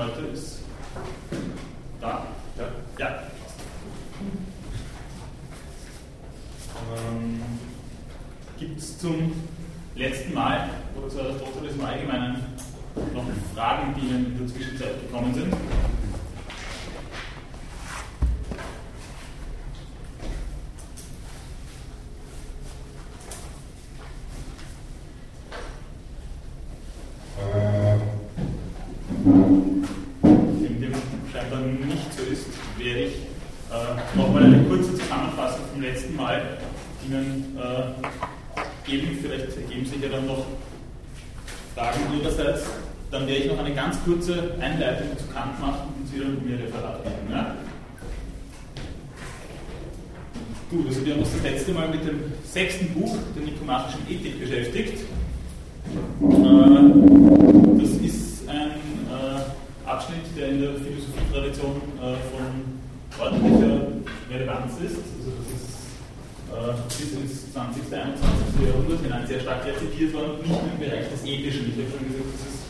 heute ist da. Ja. ja. Ähm, Gibt es zum letzten Mal oder zu Aristoteles im Allgemeinen noch Fragen, die Ihnen in der Zwischenzeit gekommen sind? Kurze Einleitung zu Kant machen und Sie dann mir Referat geben. Ja? Gut, also wir haben uns das letzte Mal mit dem sechsten Buch der nikomachischen Ethik beschäftigt. Äh, das ist ein äh, Abschnitt, der in der Philosophietradition äh, von ordentlicher Relevanz ist. Also das ist bis ins 20. 21. Jahrhundert hinein sehr stark rezipiert worden, nicht nur im Bereich des Ethischen. Ich habe schon gesagt, das ist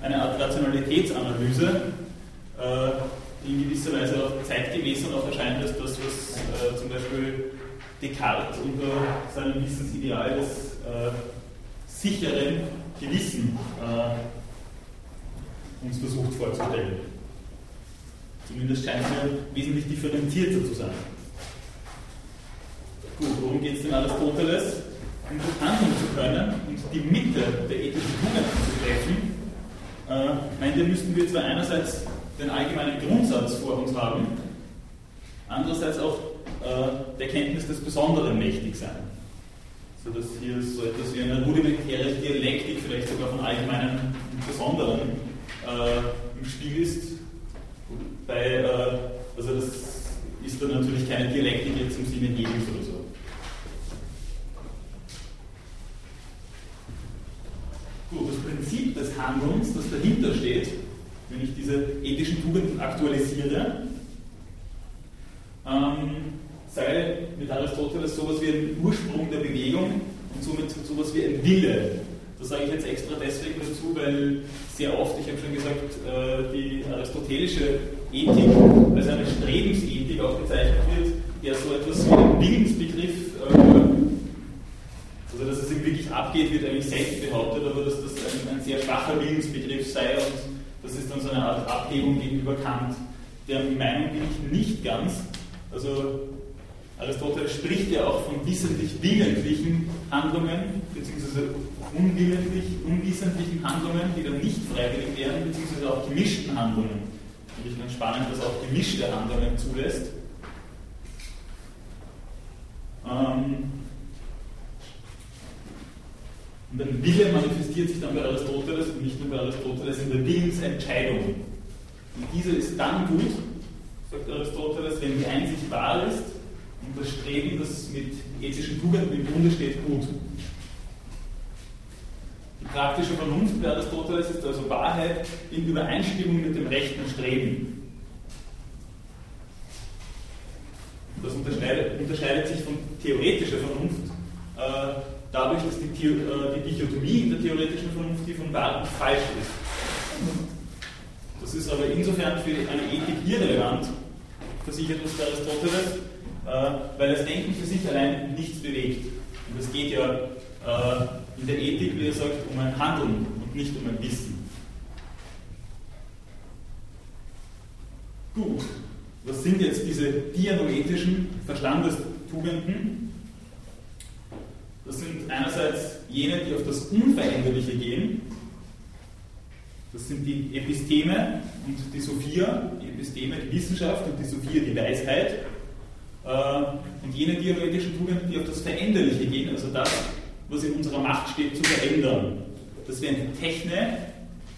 eine Art Rationalitätsanalyse, äh, die in gewisser Weise auch zeitgemäß und auch erscheint als das, was äh, zum Beispiel Descartes unter seinem Wissensideal des äh, sicheren Gewissen uns versucht vorzustellen. Zumindest scheint es ja wesentlich differenzierter zu sein. Gut, worum geht es denn Aristoteles? Um das handeln zu können und die Mitte der ethischen Tugenden zu treffen, äh, meint müssten wir zwar einerseits den allgemeinen Grundsatz vor uns haben, andererseits auch äh, der Kenntnis des Besonderen mächtig sein. So dass hier so etwas wie eine rudimentäre Dialektik, vielleicht sogar von allgemeinen und Besonderen äh, im Spiel ist. Bei, äh, also das ist dann natürlich keine Dialektik jetzt im Sinne Hegels oder so. Gut, das Prinzip des Handelns, das dahinter steht, wenn ich diese ethischen Tugenden aktualisiere, ähm, sei mit Aristoteles sowas wie ein Ursprung der Bewegung und somit sowas wie ein Wille. Das sage ich jetzt extra deswegen dazu, weil sehr oft, ich habe schon gesagt, äh, die aristotelische Ethik als eine Strebensethik auch bezeichnet wird, der so etwas wie den Willensbegriff äh, also dass es wirklich abgeht, wird eigentlich selbst behauptet, aber dass das ein, ein, sehr schwacher Willensbegriff sei und das ist dann so eine Art Abhebung gegenüber Kant. Der Meinung bin ich nicht ganz. Also Aristoteles spricht ja auch von wissentlich willentlichen Handlungen, beziehungsweise unwillentlich, unwissentlichen Handlungen, die dann nicht freiwillig wären, beziehungsweise auch gemischten Handlungen. Finde ich ganz spannend, dass auch gemischte Handlungen zulässt. Ähm, und ein Wille manifestiert sich dann bei Aristoteles und nicht nur bei Aristoteles in der Willensentscheidung. Und diese ist dann gut, sagt Aristoteles, wenn die Einsicht wahr ist und das Streben, das mit ethischen Tugenden im Bunde steht, gut. Die praktische Vernunft bei Aristoteles ist also Wahrheit in Übereinstimmung mit dem rechten Streben. Das unterscheidet, unterscheidet sich von theoretischer Vernunft. Äh, dadurch, dass die, äh, die Dichotomie in der theoretischen Vernunft die von wahr falsch ist. Das ist aber insofern für eine Ethik irrelevant, versichert uns der Aristoteles, äh, weil das Denken für sich allein nichts bewegt. Und es geht ja äh, in der Ethik, wie er sagt, um ein Handeln und nicht um ein Wissen. Gut, was sind jetzt diese dianoetischen Verstandestugenden? Das sind einerseits jene, die auf das Unveränderliche gehen. Das sind die Episteme und die Sophia, die Episteme, die Wissenschaft und die Sophia, die Weisheit. Äh, und jene dialogischen Tugenden, die auf das Veränderliche gehen, also das, was in unserer Macht steht, zu verändern. Das wären die Techne,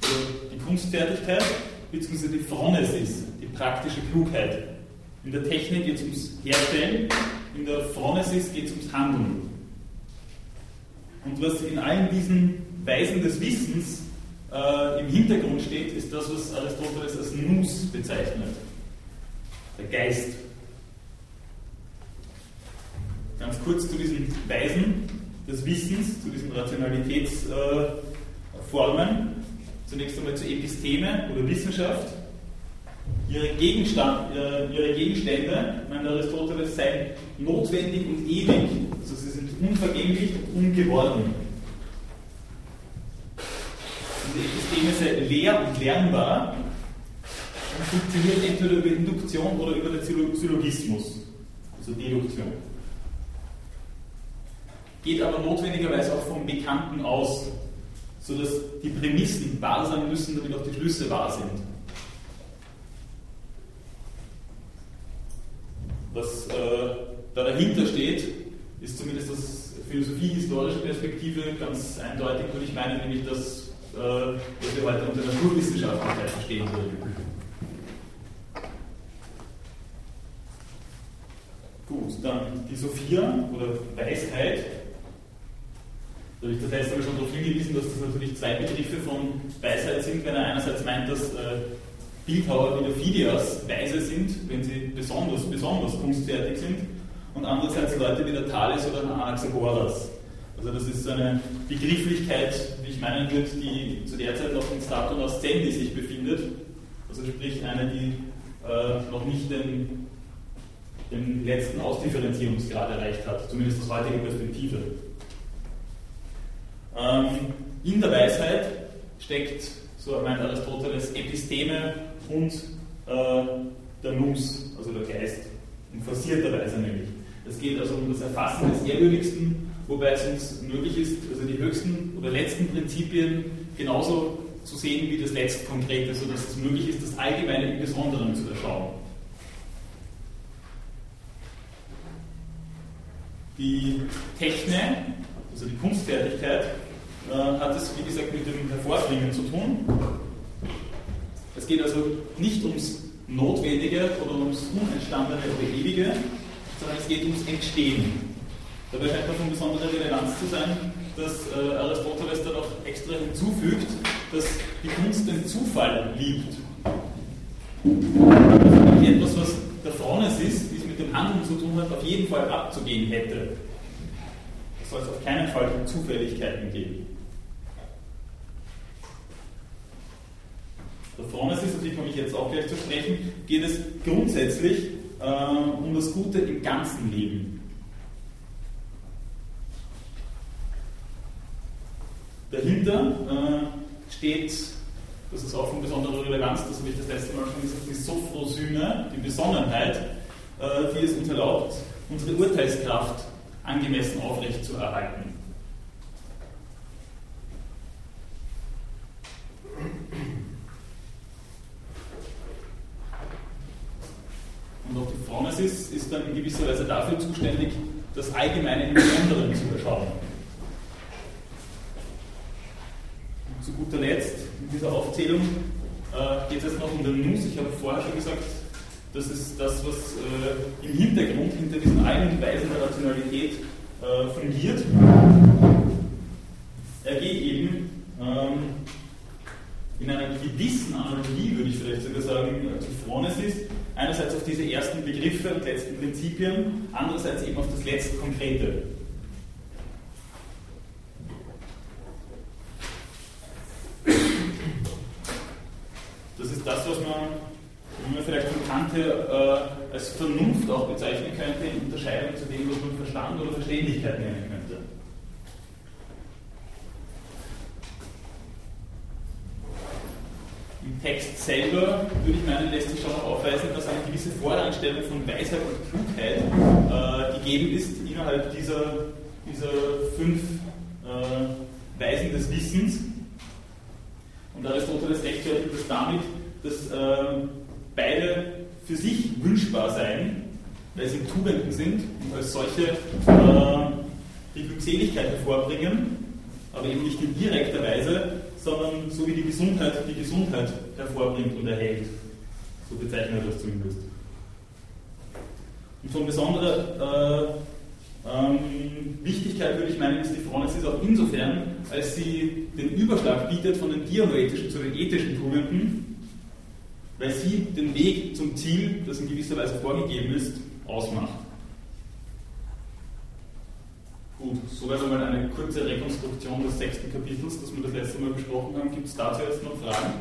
also die Kunstfertigkeit, beziehungsweise die Phronesis, die praktische Klugheit. In der Technik geht es ums Herstellen, in der Phronesis geht es ums Handeln. Und was in allen diesen Weisen des Wissens äh, im Hintergrund steht, ist das, was Aristoteles als Nous bezeichnet. Der Geist. Ganz kurz zu diesen Weisen des Wissens, zu diesen Rationalitätsformen. Äh, Zunächst einmal zur Episteme oder Wissenschaft. ihre, Gegenstand, ihre Gegenstände, meint Aristoteles, seien notwendig und ewig. Also unvergänglich und ungeworden. Diese Systeme seien leer und lernbar und funktionieren entweder über Induktion oder über den Syllogismus, also Deduktion. Geht aber notwendigerweise auch vom Bekannten aus, sodass die Prämissen wahr sein müssen, damit auch die Schlüsse wahr sind. Was äh, da dahinter steht, ist zumindest aus philosophie-historischer Perspektive ganz eindeutig, würde ich meinen, nämlich das, äh, was wir heute unter Naturwissenschaftlichkeit verstehen würden. Gut, dann die Sophia oder Weisheit. Da habe ich das letzte Mal schon darauf hingewiesen, dass das natürlich zwei Begriffe von Weisheit sind, wenn er einerseits meint, dass äh, Bildhauer wie der Phidias weise sind, wenn sie besonders, besonders kunstfertig sind, und andererseits Leute wie der Thales oder der Anaxagoras. Also das ist so eine Begrifflichkeit, wie ich meinen würde, die zu der Zeit noch in Staton Ascendi sich befindet. Also sprich eine, die äh, noch nicht den, den letzten Ausdifferenzierungsgrad erreicht hat, zumindest aus heutiger Perspektive. Ähm, in der Weisheit steckt, so meint Aristoteles, Episteme und äh, der Nus, also der Geist, in forcierter Weise nämlich. Es geht also um das Erfassen des Ehrwürdigsten, wobei es uns möglich ist, also die höchsten oder letzten Prinzipien genauso zu sehen wie das Letztkonkrete, sodass es möglich ist, das Allgemeine im Besonderen zu erschauen. Die Techne, also die Kunstfertigkeit, äh, hat es, wie gesagt, mit dem Hervorbringen zu tun. Es geht also nicht ums Notwendige oder ums Unentstandene oder Ewige, sondern es geht ums Entstehen. Dabei scheint man von besonderer Relevanz zu sein, dass äh, Aristoteles dann auch extra hinzufügt, dass die Kunst den Zufall liebt. Etwas, was der Frones ist, die es mit dem Handeln zu tun hat, auf jeden Fall abzugehen hätte. Es soll es auf keinen Fall Zufälligkeiten geben. Der Phronesis, auf die komme ich jetzt auch gleich zu sprechen, geht es grundsätzlich äh, um das Gute im ganzen Leben. Dahinter äh, steht, das ist auch von besonderer Relevanz, das habe ich das letzte Mal schon gesagt, die Sophrosyne, die Besonnenheit, äh, die es uns erlaubt, unsere Urteilskraft angemessen aufrecht zu erhalten. Und auch die Phronesis ist dann in gewisser Weise dafür zuständig, das Allgemeine im Besonderen zu erschauen. Und zu guter Letzt in dieser Aufzählung äh, geht es jetzt noch um den Nus. Ich habe vorher schon gesagt, das ist das, was äh, im Hintergrund, hinter diesen allen Weisen der Rationalität äh, fungiert. Er geht eben ähm, in einer gewissen Analogie, würde ich vielleicht sogar sagen, zu Phronesis, einerseits auf diese ersten Begriffe und letzten Prinzipien, andererseits eben auf das letzte Konkrete. Das ist das, was man, wie man vielleicht von Kant her äh, als Vernunft auch bezeichnen könnte, in Unterscheidung zu dem, was man Verstand oder Verständigkeit nennen könnte. Im Text selber, würde ich meinen, lässt sich schon auch aufweisen, dass eine gewisse Weisheit und Klugheit äh, gegeben ist innerhalb dieser, dieser fünf äh, Weisen des Wissens. Und Aristoteles rechtfertigt das damit, dass äh, beide für sich wünschbar seien, weil sie Tugenden sind und als solche äh, die Glückseligkeit hervorbringen, aber eben nicht in direkter Weise, sondern so wie die Gesundheit die Gesundheit hervorbringt und erhält. So bezeichnen wir das zumindest. Und von besonderer äh, ähm, Wichtigkeit würde ich meinen, ist die Phronesis auch insofern, als sie den Überschlag bietet von den dianoetischen zu den ethischen Tugenden, weil sie den Weg zum Ziel, das in gewisser Weise vorgegeben ist, ausmacht. Gut, soweit einmal eine kurze Rekonstruktion des sechsten Kapitels, das wir das letzte Mal besprochen haben. Gibt es dazu jetzt noch Fragen?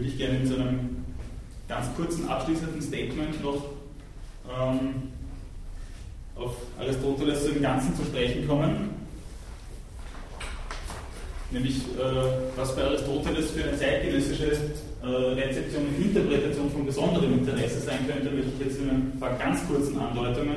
würde ich gerne in so einem ganz kurzen abschließenden Statement noch ähm, auf Aristoteles im Ganzen zu sprechen kommen. Nämlich, äh, was bei Aristoteles für eine zeitgenössische äh, Rezeption und Interpretation von besonderem Interesse sein könnte, möchte ich jetzt in ein paar ganz kurzen Andeutungen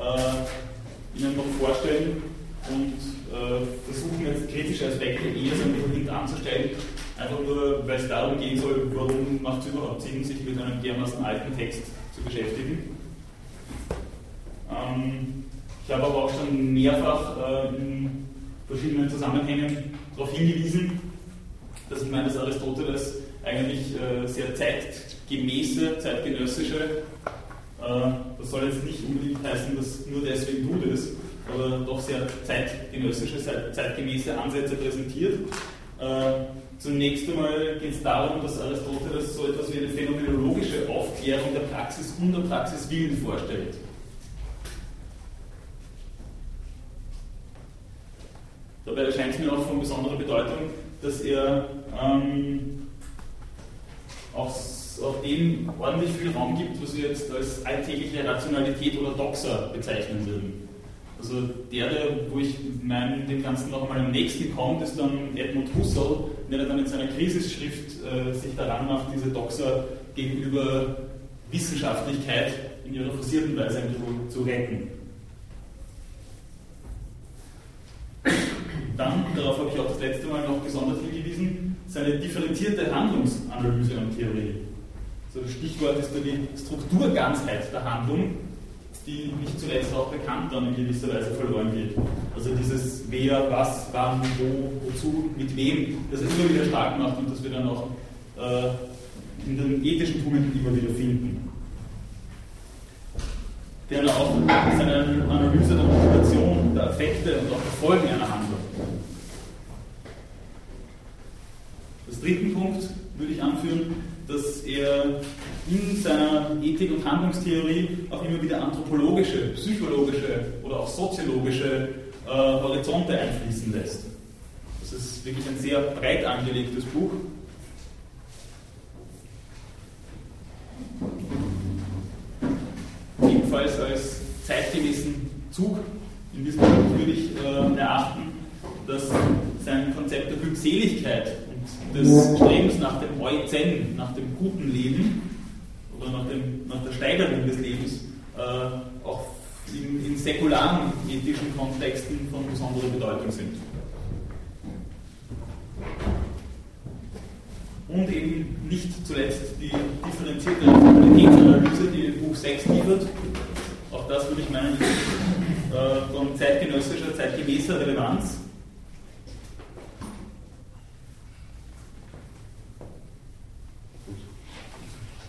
äh, Ihnen noch vorstellen und äh, versuchen jetzt kritische Aspekte eher so ein bisschen hintanzustellen, einfach nur, weil es darum gehen soll, warum macht es überhaupt Sinn, sich mit einem dermaßen alten Text zu beschäftigen. Ähm, ich habe aber auch schon mehrfach äh, in verschiedenen Zusammenhängen darauf hingewiesen, dass ich meine, dass Aristoteles eigentlich äh, sehr zeitgemäße, zeitgenössische, äh, das soll jetzt nicht unbedingt heißen, dass nur deswegen tut es, aber doch sehr zeitgenössische, zeitgemäße Ansätze präsentiert. Äh, zunächst einmal geht es darum, dass Aristoteles so etwas wie eine phänomenologische Aufklärung der Praxis und der Praxiswillen vorstellt. Dabei erscheint es mir auch von besonderer Bedeutung, dass er ähm, auch, auch dem ordentlich viel Raum gibt, was wir jetzt als alltägliche Rationalität oder Doxa bezeichnen würden. Also der, der wo ich mein, dem Ganzen noch einmal am nächsten kommt, ist dann Edmund Husserl, der dann in seiner Krisisschrift äh, sich daran macht, diese Doxa gegenüber Wissenschaftlichkeit in ihrer forcierten Weise zu retten. Dann, darauf habe ich auch das letzte Mal noch gesondert hingewiesen, seine differenzierte Handlungsanalyse und Theorie. So das Stichwort ist da die Strukturganzheit der Handlung, die nicht zuletzt auch bekannt dann in gewisser Weise verloren geht. Also dieses wer, was, wann, wo, wozu, mit wem, das es immer wieder stark macht und das wir dann auch äh, in den ethischen Tugenden immer wieder finden. Der auch seine Analyse der Motivation, der Effekte und auch der Folgen einer Handlung Als dritten Punkt würde ich anführen, dass er in seiner Ethik- und Handlungstheorie auch immer wieder anthropologische, psychologische oder auch soziologische äh, Horizonte einfließen lässt. Das ist wirklich ein sehr breit angelegtes Buch. Ebenfalls als zeitgemäßen Zug in diesem Buch würde ich äh, erachten, dass sein Konzept der Glückseligkeit des Strebens nach dem Euzen, nach dem guten Leben oder nach, dem, nach der Steigerung des Lebens äh, auch in, in säkularen ethischen Kontexten von besonderer Bedeutung sind. Und eben nicht zuletzt die differenzierte Qualitätsanalyse, die Buch 6 liefert. Auch das würde ich meinen, äh, von zeitgenössischer, zeitgemäßer Relevanz.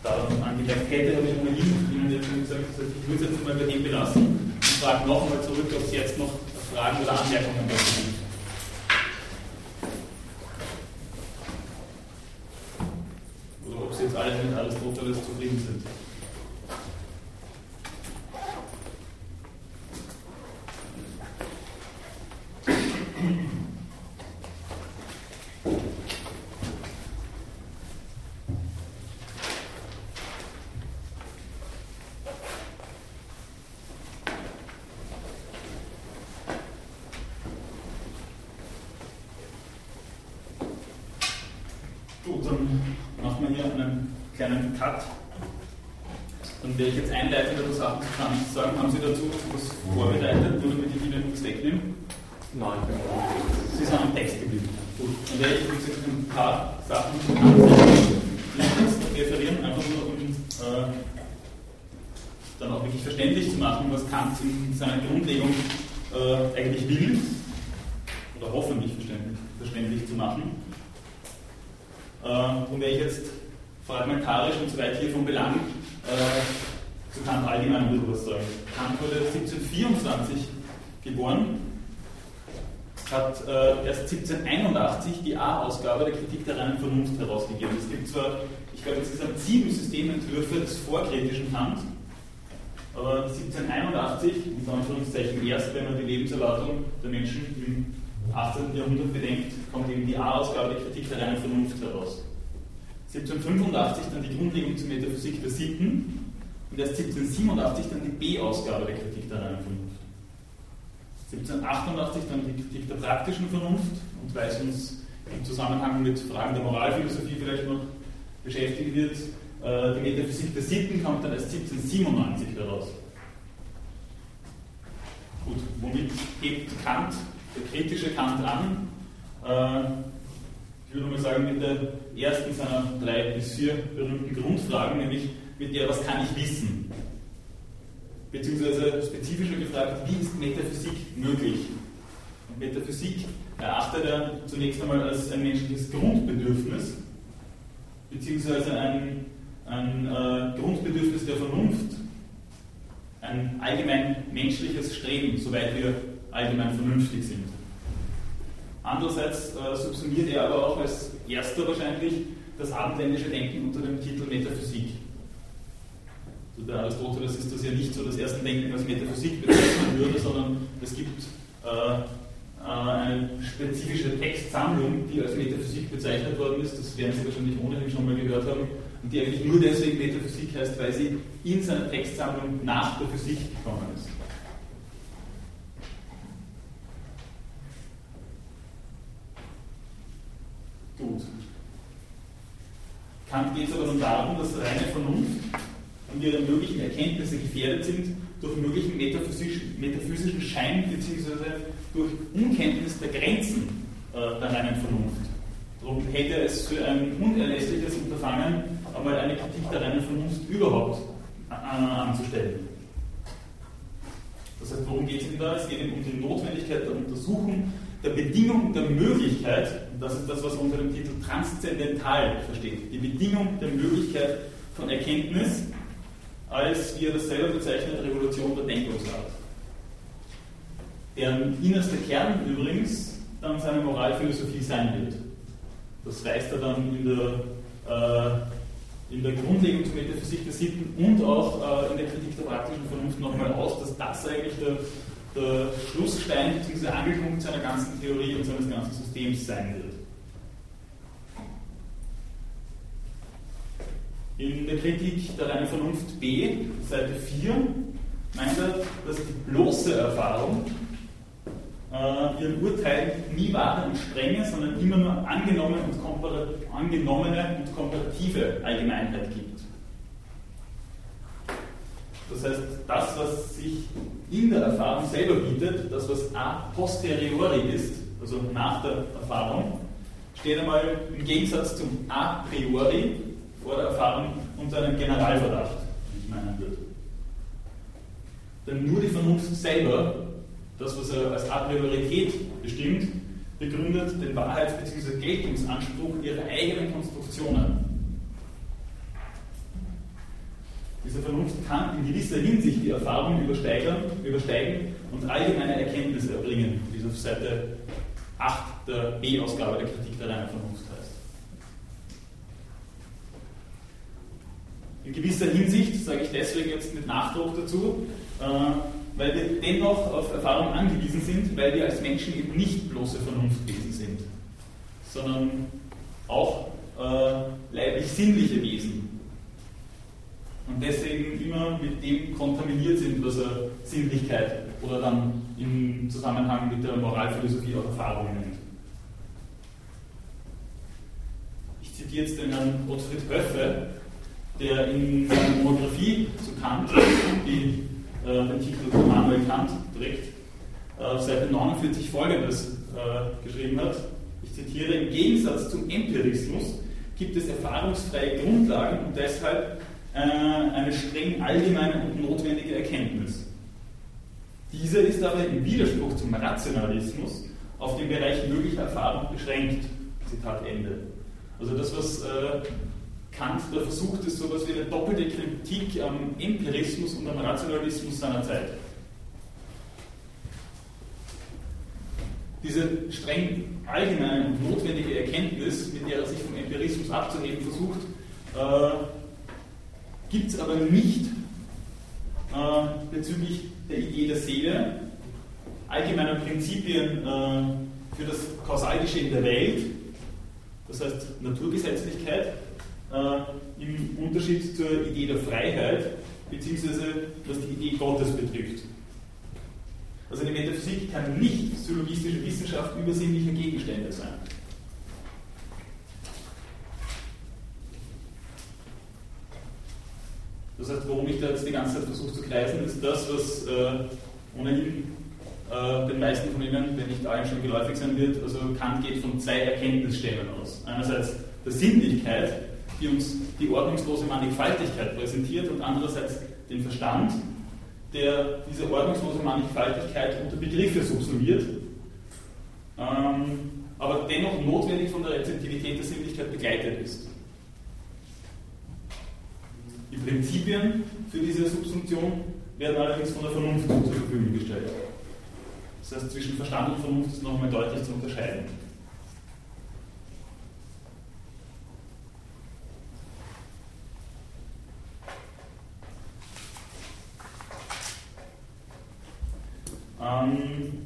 Daran angemerkt hätte, habe ich ohnehin Ihnen jetzt schon gesagt, ich würde es jetzt mal bei dem belassen und frage noch einmal zurück, ob es jetzt noch Fragen oder Anmerkungen dazu gibt. Oder ob Sie jetzt alle mit Aristoteles zufrieden sind. kleinen Cut. Dann werde ich jetzt einleiten, um Sachen zu sagen. Haben Sie dazu was vorbereitet, nur damit ich Ihnen nichts wegnehme? Nein, Sie sind am Text geblieben. Gut, dann werde ich jetzt ein paar Sachen referieren, einfach nur um äh, dann auch wirklich verständlich zu machen, was Kant in seiner Grundlegung äh, eigentlich will. Ausgabe der Kritik der reinen Vernunft herausgegeben. Es gibt zwar, ich glaube, insgesamt sieben Systementwürfe des vorkritischen Kant, aber 1781, in Anführungszeichen erst, wenn man die Lebenserwartung der Menschen im 18. Jahrhundert bedenkt, kommt eben die A-Ausgabe der Kritik der reinen Vernunft heraus. 1785 dann die Grundlegung zur Metaphysik der Sitten und erst 1787 dann die B-Ausgabe der Kritik der reinen Vernunft. 1788 dann die Kritik der praktischen Vernunft und weil es uns im Zusammenhang mit Fragen der Moralphilosophie vielleicht noch beschäftigen wird, äh, die Metaphysik der Sitten kommt dann erst 1797 heraus. Gut, womit hebt Kant, der kritische Kant an? Äh, ich würde mal sagen, mit der ersten seiner drei bis vier berühmten Grundfragen, nämlich mit der, was kann ich wissen? Beziehungsweise spezifischer gefragt, wie ist Metaphysik möglich? Und Metaphysik erachtet er zunächst einmal als ein menschliches Grundbedürfnis, beziehungsweise ein, ein äh, Grundbedürfnis der Vernunft, ein allgemein menschliches Streben, soweit wir allgemein vernünftig sind. Andererseits äh, subsumiert er aber auch als erster wahrscheinlich das abendländische Denken unter dem Titel Metaphysik. Also bei Aristoteles ist das ja nicht so das erste Denken als Metaphysik bezeichnen würde, sondern es gibt äh, äh, eine spezifische Textsammlung, die als Metaphysik bezeichnet worden ist. Das werden Sie wahrscheinlich ohnehin schon mal gehört haben. Und die eigentlich nur deswegen Metaphysik heißt, weil sie in seiner Textsammlung nach der Physik gekommen ist. Gut. Kant geht es aber nun darum, dass reine Vernunft und ihre möglichen Erkenntnisse gefährdet sind durch möglichen metaphysischen, metaphysischen Schein bzw. durch Unkenntnis der Grenzen äh, der reinen Vernunft. Darum hätte es für ein unerlässliches Unterfangen, einmal eine Kritik der reinen Vernunft überhaupt äh, anzustellen. Das heißt, worum geht es denn da? Es geht um die Notwendigkeit der Untersuchung der Bedingung der Möglichkeit, und das ist das, was unter dem Titel transzendental versteht, die Bedingung der Möglichkeit von Erkenntnis als, wie er das selber bezeichnet, Revolution der Denkungsart. Deren innerster Kern übrigens dann seine Moralphilosophie sein wird. Das weist er dann in der, äh, in der Grundlegung zur Metaphysik der Sitten und auch äh, in der Kritik der praktischen Vernunft nochmal aus, dass das eigentlich der, der Schlussstein bzw. Angelpunkt seiner ganzen Theorie und seines ganzen Systems sein wird. In der Kritik der reinen Vernunft B, Seite 4, meint er, dass die bloße Erfahrung äh, ihren Urteil nie wahre und strenge, sondern immer nur angenommene und, angenommene und komparative Allgemeinheit gibt. Das heißt, das, was sich in der Erfahrung selber bietet, das, was a posteriori ist, also nach der Erfahrung, steht einmal im Gegensatz zum a priori, vor der Erfahrung unter einem Generalverdacht, wie ich meinen würde. Denn nur die Vernunft selber, das, was er als A Priorität bestimmt, begründet den Wahrheits- bzw. Geltungsanspruch ihrer eigenen Konstruktionen. Diese Vernunft kann in gewisser Hinsicht die Erfahrung übersteigen, übersteigen und allgemeine Erkenntnisse erbringen, wie es auf Seite 8 der B-Ausgabe der Kritik der reinen Vernunft heißt. In gewisser Hinsicht sage ich deswegen jetzt mit Nachdruck dazu, äh, weil wir dennoch auf Erfahrung angewiesen sind, weil wir als Menschen eben nicht bloße Vernunftwesen sind, sondern auch äh, leiblich-sinnliche Wesen. Und deswegen immer mit dem kontaminiert sind, was er Sinnlichkeit oder dann im Zusammenhang mit der Moralphilosophie auch Erfahrung nennt. Ich zitiere jetzt den Herrn Gottfried Höffe, der in seiner Monographie zu Kant, die äh, den Titel Manuel Kant trägt, auf Seite 49 folgendes äh, geschrieben hat. Ich zitiere: Im Gegensatz zum Empirismus gibt es erfahrungsfreie Grundlagen und deshalb äh, eine streng allgemeine und notwendige Erkenntnis. Diese ist aber im Widerspruch zum Rationalismus auf den Bereich möglicher Erfahrung beschränkt. Zitat Ende. Also das, was äh, Kant da versucht, ist so etwas wie eine doppelte Kritik am Empirismus und am Rationalismus seiner Zeit. Diese streng allgemeine und notwendige Erkenntnis, mit der er sich vom Empirismus abzuheben versucht, äh, gibt es aber nicht äh, bezüglich der Idee der Seele, allgemeiner Prinzipien äh, für das Kausalgeschehen der Welt, das heißt Naturgesetzlichkeit, äh, im Unterschied zur Idee der Freiheit, beziehungsweise was die Idee Gottes betrifft. Also eine Metaphysik kann nicht syllogistische Wissenschaft übersinnlicher Gegenstände sein. Das heißt, warum ich da jetzt die ganze Zeit versuche zu kreisen, ist das, was äh, ohnehin äh, den meisten von Ihnen, wenn nicht allen schon geläufig sein wird, also Kant geht von zwei Erkenntnisstämmen aus. Einerseits der Sinnlichkeit, die uns die ordnungslose Mannigfaltigkeit präsentiert und andererseits den Verstand, der diese ordnungslose Mannigfaltigkeit unter Begriffe subsumiert, ähm, aber dennoch notwendig von der Rezeptivität der Sinnlichkeit begleitet ist. Die Prinzipien für diese Subsumption werden allerdings von der Vernunft zur Verfügung gestellt. Das heißt, zwischen Verstand und Vernunft ist noch einmal deutlich zu unterscheiden. Ähm,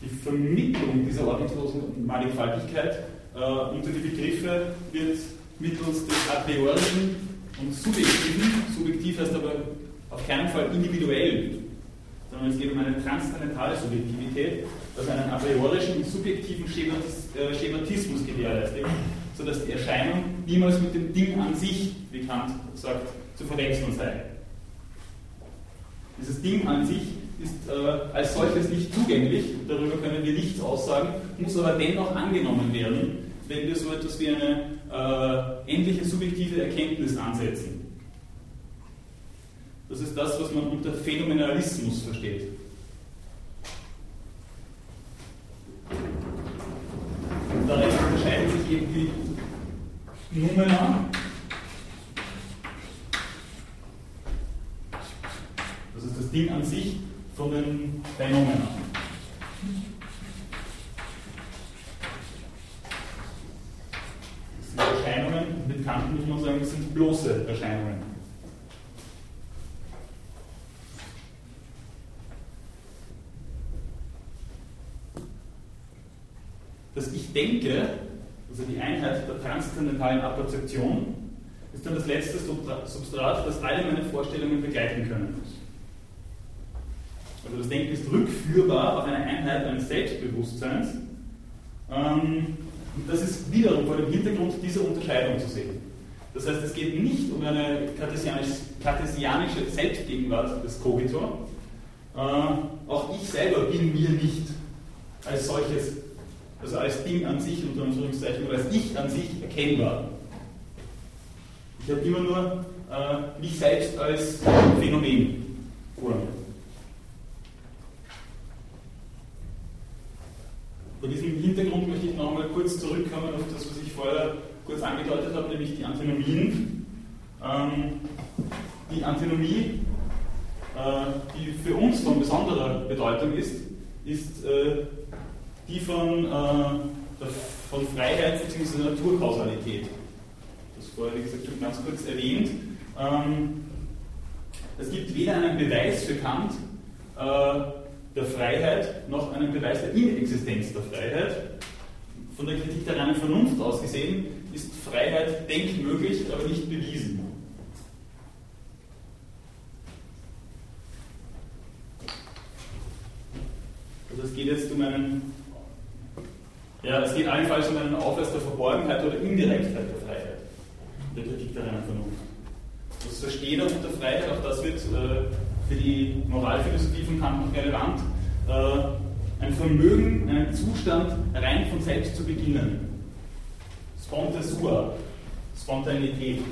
die Vermittlung dieser ordnungslosen Mannigfaltigkeit äh, unter die Begriffe wird mittels des a priorischen und subjektiven, subjektiv heißt aber auf keinen Fall individuell, sondern es geht um eine transzendentale Subjektivität, also einen a priorischen und subjektiven äh, Schematismus gewährleistet, sodass die Erscheinung niemals mit dem Ding an sich, wie Kant sagt, zu verwechseln sei. Dieses Ding an sich ist äh, als solches nicht zugänglich, darüber können wir nichts aussagen, muss aber dennoch angenommen werden, wenn wir so etwas wie eine äh, endliche subjektive Erkenntnis ansetzen. Das ist das, was man unter Phänomenalismus versteht. Und darin unterscheiden sich eben die Numena das ist das Ding an sich von den Phänomenen. Das sind Erscheinungen, mit Kant muss man sagen, das sind bloße Erscheinungen. Das Ich denke, also die Einheit der transzendentalen Apperzeption, ist dann das letzte Substrat, das alle meine Vorstellungen begleiten können. Also das Denken ist rückführbar auf eine Einheit eines Selbstbewusstseins. Ähm, und das ist wiederum vor dem Hintergrund dieser Unterscheidung zu sehen. Das heißt, es geht nicht um eine kartesianische Selbstgegenwart des Kogitor. Äh, auch ich selber bin mir nicht als solches, also als Ding an sich unter Anführungszeichen oder als Ich an sich erkennbar. Ich habe immer nur äh, mich selbst als Phänomen vor mir. Vor diesem Hintergrund möchte ich noch einmal kurz zurückkommen auf das, was ich vorher kurz angedeutet habe, nämlich die Antinomien. Ähm, die Antinomie, äh, die für uns von besonderer Bedeutung ist, ist äh, die von, äh, von Freiheit bzw. Naturkausalität. Das vorher, wie gesagt, schon ganz kurz erwähnt. Ähm, es gibt weder einen Beweis für Kant, äh, der Freiheit noch einen Beweis der Inexistenz der Freiheit. Von der Kritik der reinen Vernunft aus gesehen ist Freiheit denkmöglich, aber nicht bewiesen. Also es geht jetzt um einen, ja, es geht allenfalls um einen Aufweis der Verborgenheit oder Indirektheit der Freiheit, der Kritik der reinen Vernunft. Das Verstehen unter Freiheit, auch das wird äh, für die Moralphilosophie von Kant noch relevant, äh, ein Vermögen, einen Zustand rein von selbst zu beginnen. Sponte sua, Spontanität.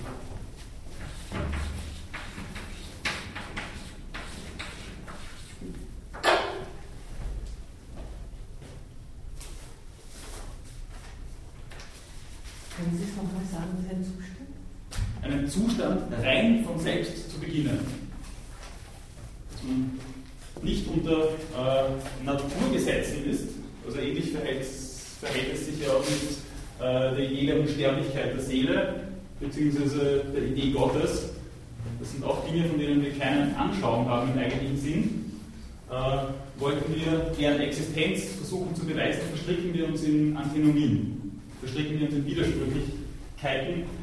Können Sie es nochmal sagen, was ein Zustand? Einen Zustand rein von selbst zu beginnen. Nicht unter äh, Naturgesetzen ist, also ähnlich verhält, verhält, es sich ja auch mit äh, der der Unsterblichkeit der Seele, beziehungsweise der Idee Gottes. Das sind auch Dinge, von denen wir keinen Anschauung haben im eigentlichen Sinn. Äh, wollten wir deren Existenz versuchen zu beweisen, verstricken wir uns in Antinomien, verstricken wir uns in widersprüchlich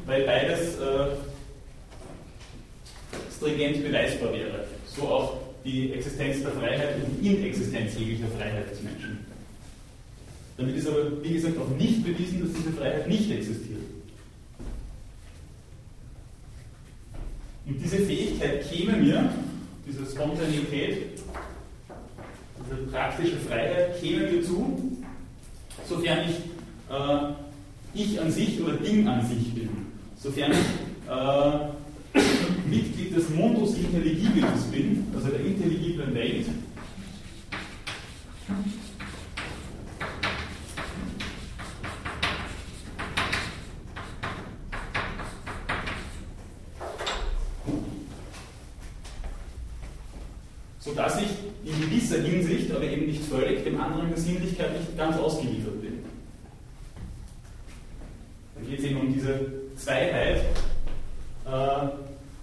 weil beides äh, stringent beweisbar wäre. So auch die Existenz der Freiheit und die Inexistenz jeglicher Freiheit des Menschen. Damit ist aber, wie gesagt, auch nicht bewiesen, dass diese Freiheit nicht existiert. Und diese Fähigkeit käme mir, diese Spontanität, diese praktische Freiheit käme mir zu, sofern ich äh, ich an sich oder Ding an sich bin. Sofern ich äh, Mitglied des Mundus Intelligibilis bin, also der intelligiblen Welt, sodass ich in gewisser Hinsicht, aber eben nicht völlig, dem anderen der Sinnlichkeit nicht ganz ausgeliefert bin. Da geht es eben um diese Zweiheit äh,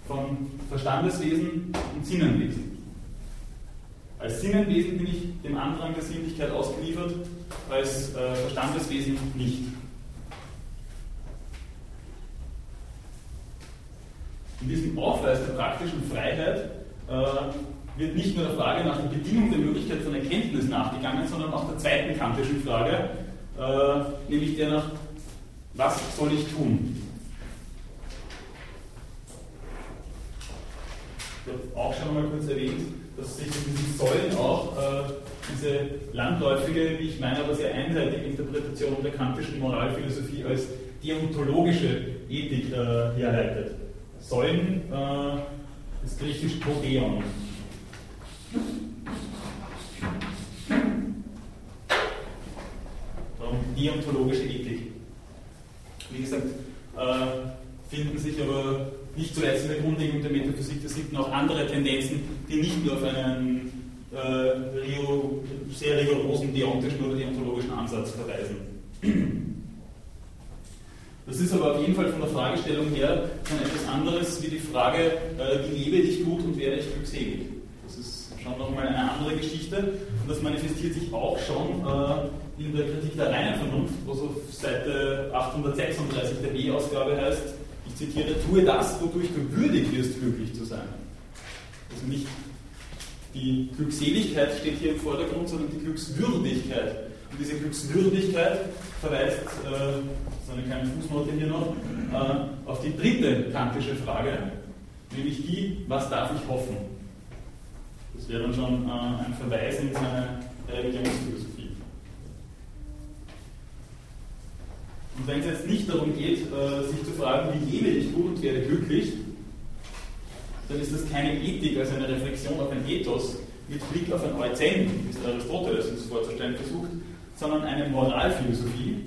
von Verstandeswesen und Sinnenwesen. Als Sinnenwesen bin ich dem Andrang der Sinnlichkeit ausgeliefert, als äh, Verstandeswesen nicht. In diesem Aufweis der praktischen Freiheit äh, wird nicht nur der Frage nach der Bedingung der Möglichkeit von Erkenntnis nachgegangen, sondern auch der zweiten kantischen Frage, äh, nämlich der nach, was soll ich tun? Ich habe auch schon mal kurz erwähnt, dass sich in diesen Säulen auch äh, diese landläufige, wie ich meine, aber sehr einseitige Interpretation der kantischen Moralphilosophie als deontologische Ethik äh, herleitet. Säulen äh, ist griechisch Todeon. Darum deontologische Ethik. Wie gesagt, äh, finden sich aber nicht zuletzt in der Grundlegung der Metaphysik der Siebten auch andere Tendenzen, die nicht nur auf einen sehr rigorosen deontischen oder deontologischen Ansatz verweisen. Das ist aber auf jeden Fall von der Fragestellung her schon etwas anderes wie die Frage, äh, wie lebe ich gut und werde ich glückselig. Das ist schon nochmal eine andere Geschichte und das manifestiert sich auch schon äh, in der Kritik der reinen Vernunft, wo so Seite 836 der W-Ausgabe heißt, ich zitiere, tue das, wodurch du würdig wirst, glücklich zu sein. Also nicht die Glückseligkeit steht hier im Vordergrund, sondern die Glückswürdigkeit. Und diese Glückswürdigkeit verweist, äh, so eine kleine Fußnote hier noch, äh, auf die dritte kantische Frage, nämlich die, was darf ich hoffen? Das wäre dann schon äh, ein Verweis in seine Religionsphilosophie. Und wenn es jetzt nicht darum geht, äh, sich zu fragen, wie lebe ich gut und werde glücklich, dann ist das keine Ethik als eine Reflexion auf ein Ethos mit Blick auf ein Euzen, wie es Aristoteles uns vorzustellen versucht, sondern eine Moralphilosophie,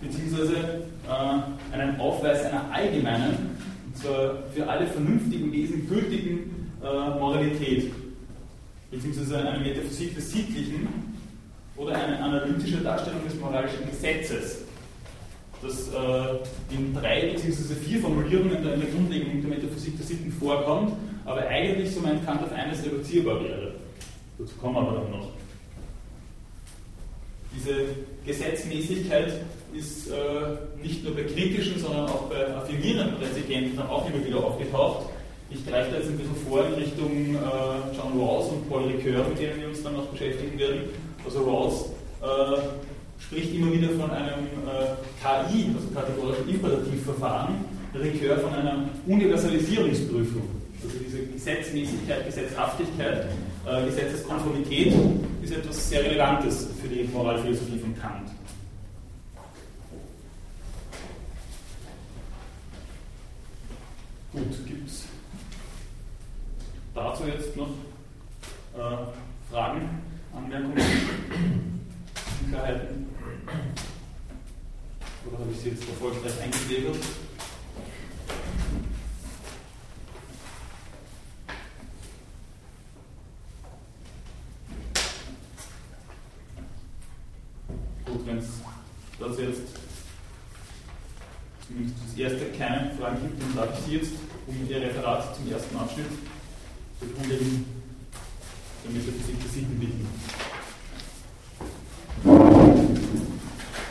beziehungsweise äh, einen Aufweis einer allgemeinen, und zwar für alle vernünftigen Wesen gültigen äh, Moralität, beziehungsweise eine Metaphysik des Sittlichen oder eine analytische Darstellung des moralischen Gesetzes, das äh, in drei bzw. vier Formulierungen der, in der Grundlegung der Metaphysik der Sitten vorkommt, aber eigentlich, so meint Kant, auf eines reduzierbar wäre. Dazu kommen wir aber dann noch. Diese Gesetzmäßigkeit ist äh, nicht nur bei kritischen, sondern auch bei affirmierenden Rezipienten dann auch immer wieder aufgetaucht. Ich greife da jetzt ein bisschen vor in Richtung äh, John Rawls und Paul Ricoeur, mit denen wir uns dann noch beschäftigen werden. Also Rawls äh, spricht immer wieder von einem äh, KI, also kategorischen Imperativverfahren, Ricoeur von einer Universalisierungsprüfung. Also diese Gesetzmäßigkeit, Gesetzhaftigkeit, äh, Gesetzeskonformität ist etwas sehr Relevantes für die Moralphilosophie von Kant. Gut, gibt es dazu jetzt noch äh, Fragen, Anmerkungen, Unklarheiten? Oder habe ich sie jetzt erfolgreich eingegliedert? Gut, wenn es dazu jetzt zumindest das erste keine Fragen gibt, dann darf ich Sie jetzt um Ihr Referat zum ersten Abschnitt der Grundlegung der Metaphysik der Sitten bitten.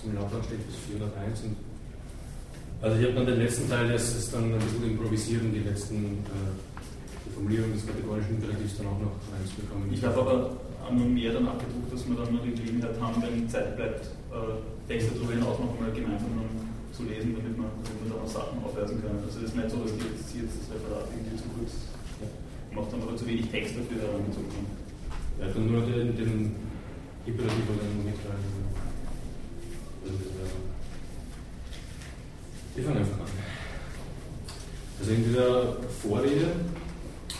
Seminarplan steht bis 401. Und also ich habe dann den letzten Teil, das ist dann ein bisschen improvisiert und die letzten äh, die Formulierung des kategorischen Imperativs dann auch noch eins bekommen. Ich habe aber nur mehr dann abgedruckt, dass wir dann noch die Gelegenheit haben, wenn Zeit bleibt, äh, Texte darüber hinaus noch mal gemeinsam zu lesen, damit wir, damit wir da noch Sachen aufweisen können. Also es ist nicht so, dass die jetzt, jetzt das Referat irgendwie zu kurz macht, dann aber zu wenig Text dafür herangezogen. Ja, dann nur den, den Imperativ oder den mitschreiben. Wir fangen einfach an. Also in dieser Vorrede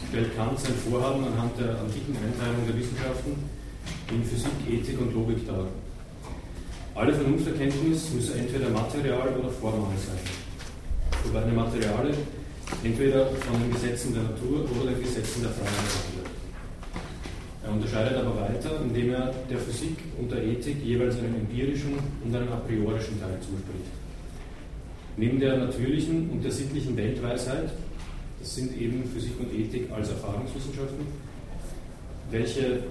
stellt Kant sein Vorhaben anhand der antiken Einteilung der Wissenschaften in Physik, Ethik und Logik dar. Alle Vernunfterkenntnis müsse entweder material oder formal sein. Wobei eine Materiale entweder von den Gesetzen der Natur oder den Gesetzen der Freiheit. Er unterscheidet aber weiter, indem er der Physik und der Ethik jeweils einen empirischen und einen a priorischen Teil zuspricht. Neben der natürlichen und der sittlichen Weltweisheit das sind eben Physik und Ethik als Erfahrungswissenschaften, welche,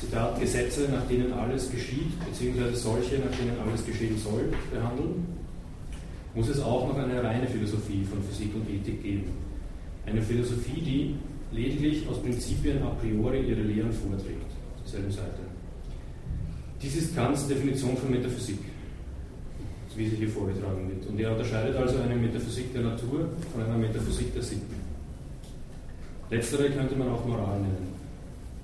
Zitat, Gesetze, nach denen alles geschieht, beziehungsweise solche, nach denen alles geschehen soll, behandeln, muss es auch noch eine reine Philosophie von Physik und Ethik geben. Eine Philosophie, die lediglich aus Prinzipien a priori ihre Lehren vorträgt. Dieselbe Seite. Dies ist Kants Definition von Metaphysik, wie sie hier vorgetragen wird. Und er unterscheidet also eine Metaphysik der Natur von einer Metaphysik der Sitten. Letztere könnte man auch Moral nennen,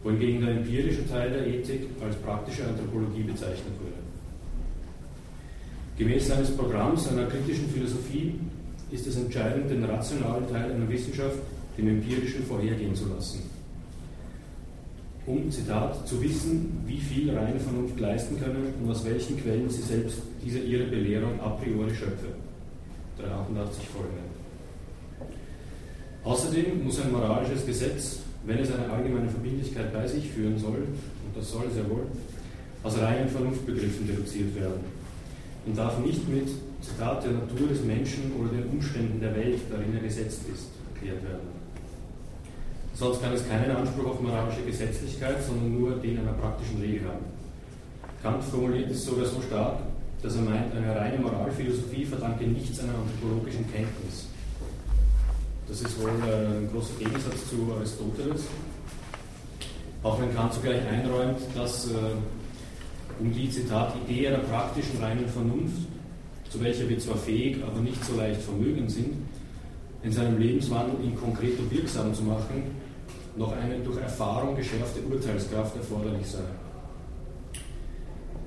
wohingegen der empirische Teil der Ethik als praktische Anthropologie bezeichnet wurde. Gemäß seines Programms einer kritischen Philosophie ist es entscheidend, den rationalen Teil einer Wissenschaft dem empirischen vorhergehen zu lassen. Um, Zitat, zu wissen, wie viel reine Vernunft leisten können und aus welchen Quellen sie selbst diese ihre Belehrung a priori schöpfe. 388 folgende. Außerdem muss ein moralisches Gesetz, wenn es eine allgemeine Verbindlichkeit bei sich führen soll, und das soll sehr wohl, aus reinen Vernunftbegriffen reduziert werden und darf nicht mit Zitat der Natur des Menschen oder den Umständen der Welt, darin er gesetzt ist, erklärt werden. Sonst kann es keinen Anspruch auf moralische Gesetzlichkeit, sondern nur den einer praktischen Regel haben. Kant formuliert es sogar so stark, dass er meint, eine reine Moralphilosophie verdanke nichts einer anthropologischen Kenntnis. Das ist wohl äh, ein großer Gegensatz zu Aristoteles. Auch wenn Kant zugleich einräumt, dass äh, um die, Zitat, Idee einer praktischen reinen Vernunft, zu welcher wir zwar fähig, aber nicht so leicht vermögend sind, in seinem Lebenswandel ihn konkret wirksam zu machen, noch eine durch Erfahrung geschärfte Urteilskraft erforderlich sei.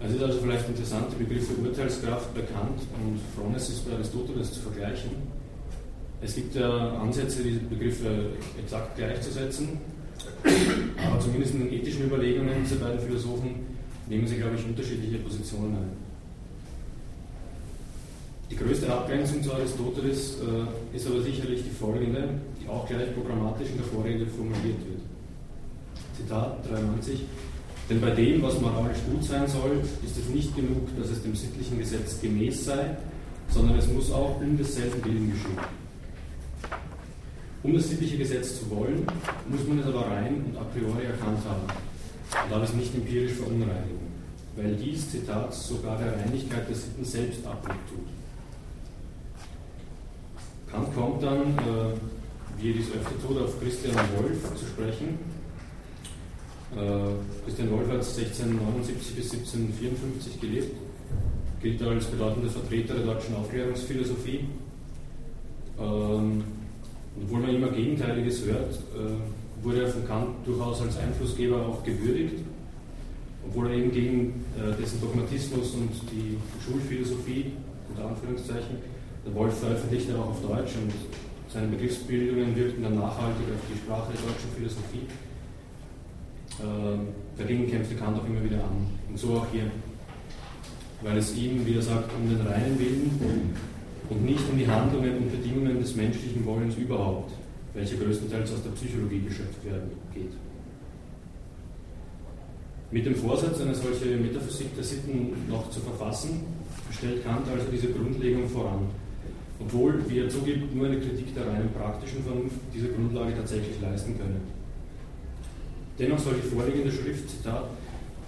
Es ist also vielleicht interessant, die Begriffe Urteilskraft bei Kant und Frones ist bei Aristoteles zu vergleichen. Es gibt ja Ansätze, diese Begriffe exakt gleichzusetzen, aber zumindest in den ethischen Überlegungen dieser beiden Philosophen nehmen sie, glaube ich, unterschiedliche Positionen ein. Die größte Abgrenzung zu Aristoteles äh, ist aber sicherlich die folgende, die auch gleich programmatisch in der Vorrede formuliert wird. Zitat 93. Denn bei dem, was moralisch gut sein soll, ist es nicht genug, dass es dem sittlichen Gesetz gemäß sei, sondern es muss auch um desselben Willen geschehen. Um das sittliche Gesetz zu wollen, muss man es aber rein und a priori erkannt haben und darf es nicht empirisch verunreinigen, weil dies, Zitat, sogar der Reinigkeit der Sitten selbst Abbruch tut. Kant kommt dann, äh, wie er dies öfter tut, auf Christian Wolff zu sprechen. Äh, Christian Wolff hat 1679 bis 1754 gelebt, gilt als bedeutender Vertreter der deutschen Aufklärungsphilosophie. Ähm, obwohl man immer Gegenteiliges hört, äh, wurde er von Kant durchaus als Einflussgeber auch gewürdigt, obwohl er eben gegen dessen Dogmatismus und die Schulphilosophie, unter Anführungszeichen, Wolf veröffentlichte auch auf Deutsch und seine Begriffsbildungen wirkten dann nachhaltig auf die Sprache der deutschen Philosophie. Äh, dagegen kämpfte Kant auch immer wieder an. Und so auch hier. Weil es ihm, wie er sagt, um den reinen Willen und nicht um die Handlungen und Bedingungen des menschlichen Wollens überhaupt, welche größtenteils aus der Psychologie geschöpft werden, geht. Mit dem Vorsatz, eine solche Metaphysik der Sitten noch zu verfassen, stellt Kant also diese Grundlegung voran. Obwohl, wie er zugibt, nur eine Kritik der reinen praktischen Vernunft diese Grundlage tatsächlich leisten könne. Dennoch soll die vorliegende Schrift, Zitat,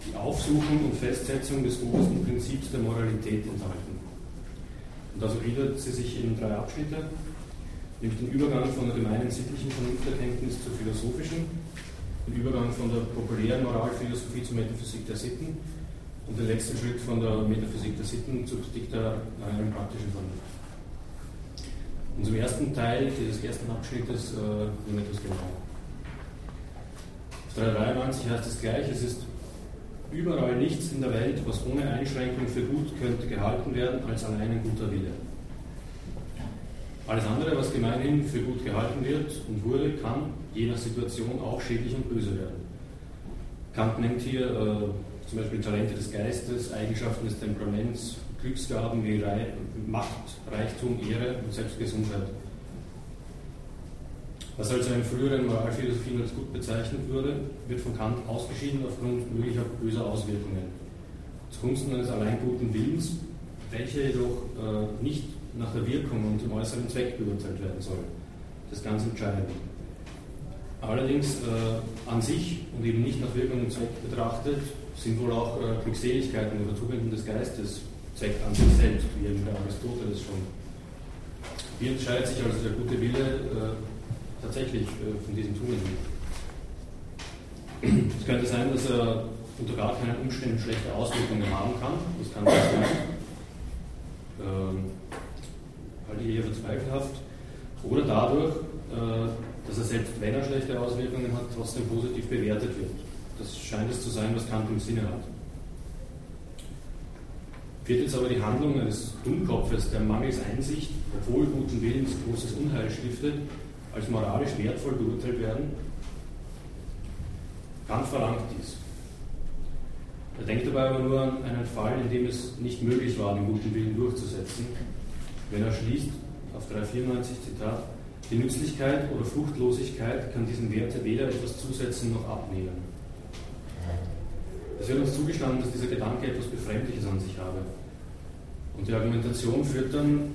die Aufsuchung und Festsetzung des obersten Prinzips der Moralität enthalten. Und also gliedert sie sich in drei Abschnitte, nämlich den Übergang von der gemeinen sittlichen Vernunfterkenntnis zur philosophischen, den Übergang von der populären Moralphilosophie zur Metaphysik der Sitten und den letzten Schritt von der Metaphysik der Sitten zur Kritik der reinen praktischen Vernunft. Und zum ersten Teil dieses ersten Abschnittes äh, nur etwas genauer. 393 heißt es gleich, es ist überall nichts in der Welt, was ohne Einschränkung für gut könnte gehalten werden, als allein ein guter Wille. Alles andere, was gemeinhin für gut gehalten wird und wurde, kann je nach Situation auch schädlich und böse werden. Kant nennt hier äh, zum Beispiel Talente des Geistes, Eigenschaften des Temperaments, Glücksgaben wie Macht, Reichtum, Ehre und selbst Gesundheit. Was also in früheren Moralphilosophien als gut bezeichnet wurde, wird von Kant ausgeschieden aufgrund möglicher böser Auswirkungen. Zugunsten eines allein guten Willens, welcher jedoch äh, nicht nach der Wirkung und dem äußeren Zweck beurteilt werden soll. Das ist ganz entscheidend. Allerdings äh, an sich und eben nicht nach Wirkung und Zweck betrachtet, sind wohl auch äh, Glückseligkeiten oder Tugenden des Geistes Zweck an sich selbst, wie eben der Aristoteles schon. Wie entscheidet sich also der gute Wille äh, tatsächlich äh, von diesen Tugenden. Es könnte sein, dass er unter gar keinen Umständen schlechte Auswirkungen haben kann. Das kann sein. Ähm, halte ich eher für zweifelhaft. Oder dadurch, äh, dass er selbst, wenn er schlechte Auswirkungen hat, trotzdem positiv bewertet wird. Das scheint es zu sein, was Kant im Sinne hat. Wird jetzt aber die Handlung eines Dummkopfes, der mangels Einsicht, obwohl guten Willens großes Unheil stiftet, als moralisch wertvoll beurteilt werden? Kant verlangt dies. Er denkt dabei aber nur an einen Fall, in dem es nicht möglich war, den guten Willen durchzusetzen, wenn er schließt, auf 394 Zitat, die Nützlichkeit oder Fruchtlosigkeit kann diesen Werte weder etwas zusetzen noch abnehmen. Es wird uns zugestanden, dass dieser Gedanke etwas Befremdliches an sich habe. Und die Argumentation führt dann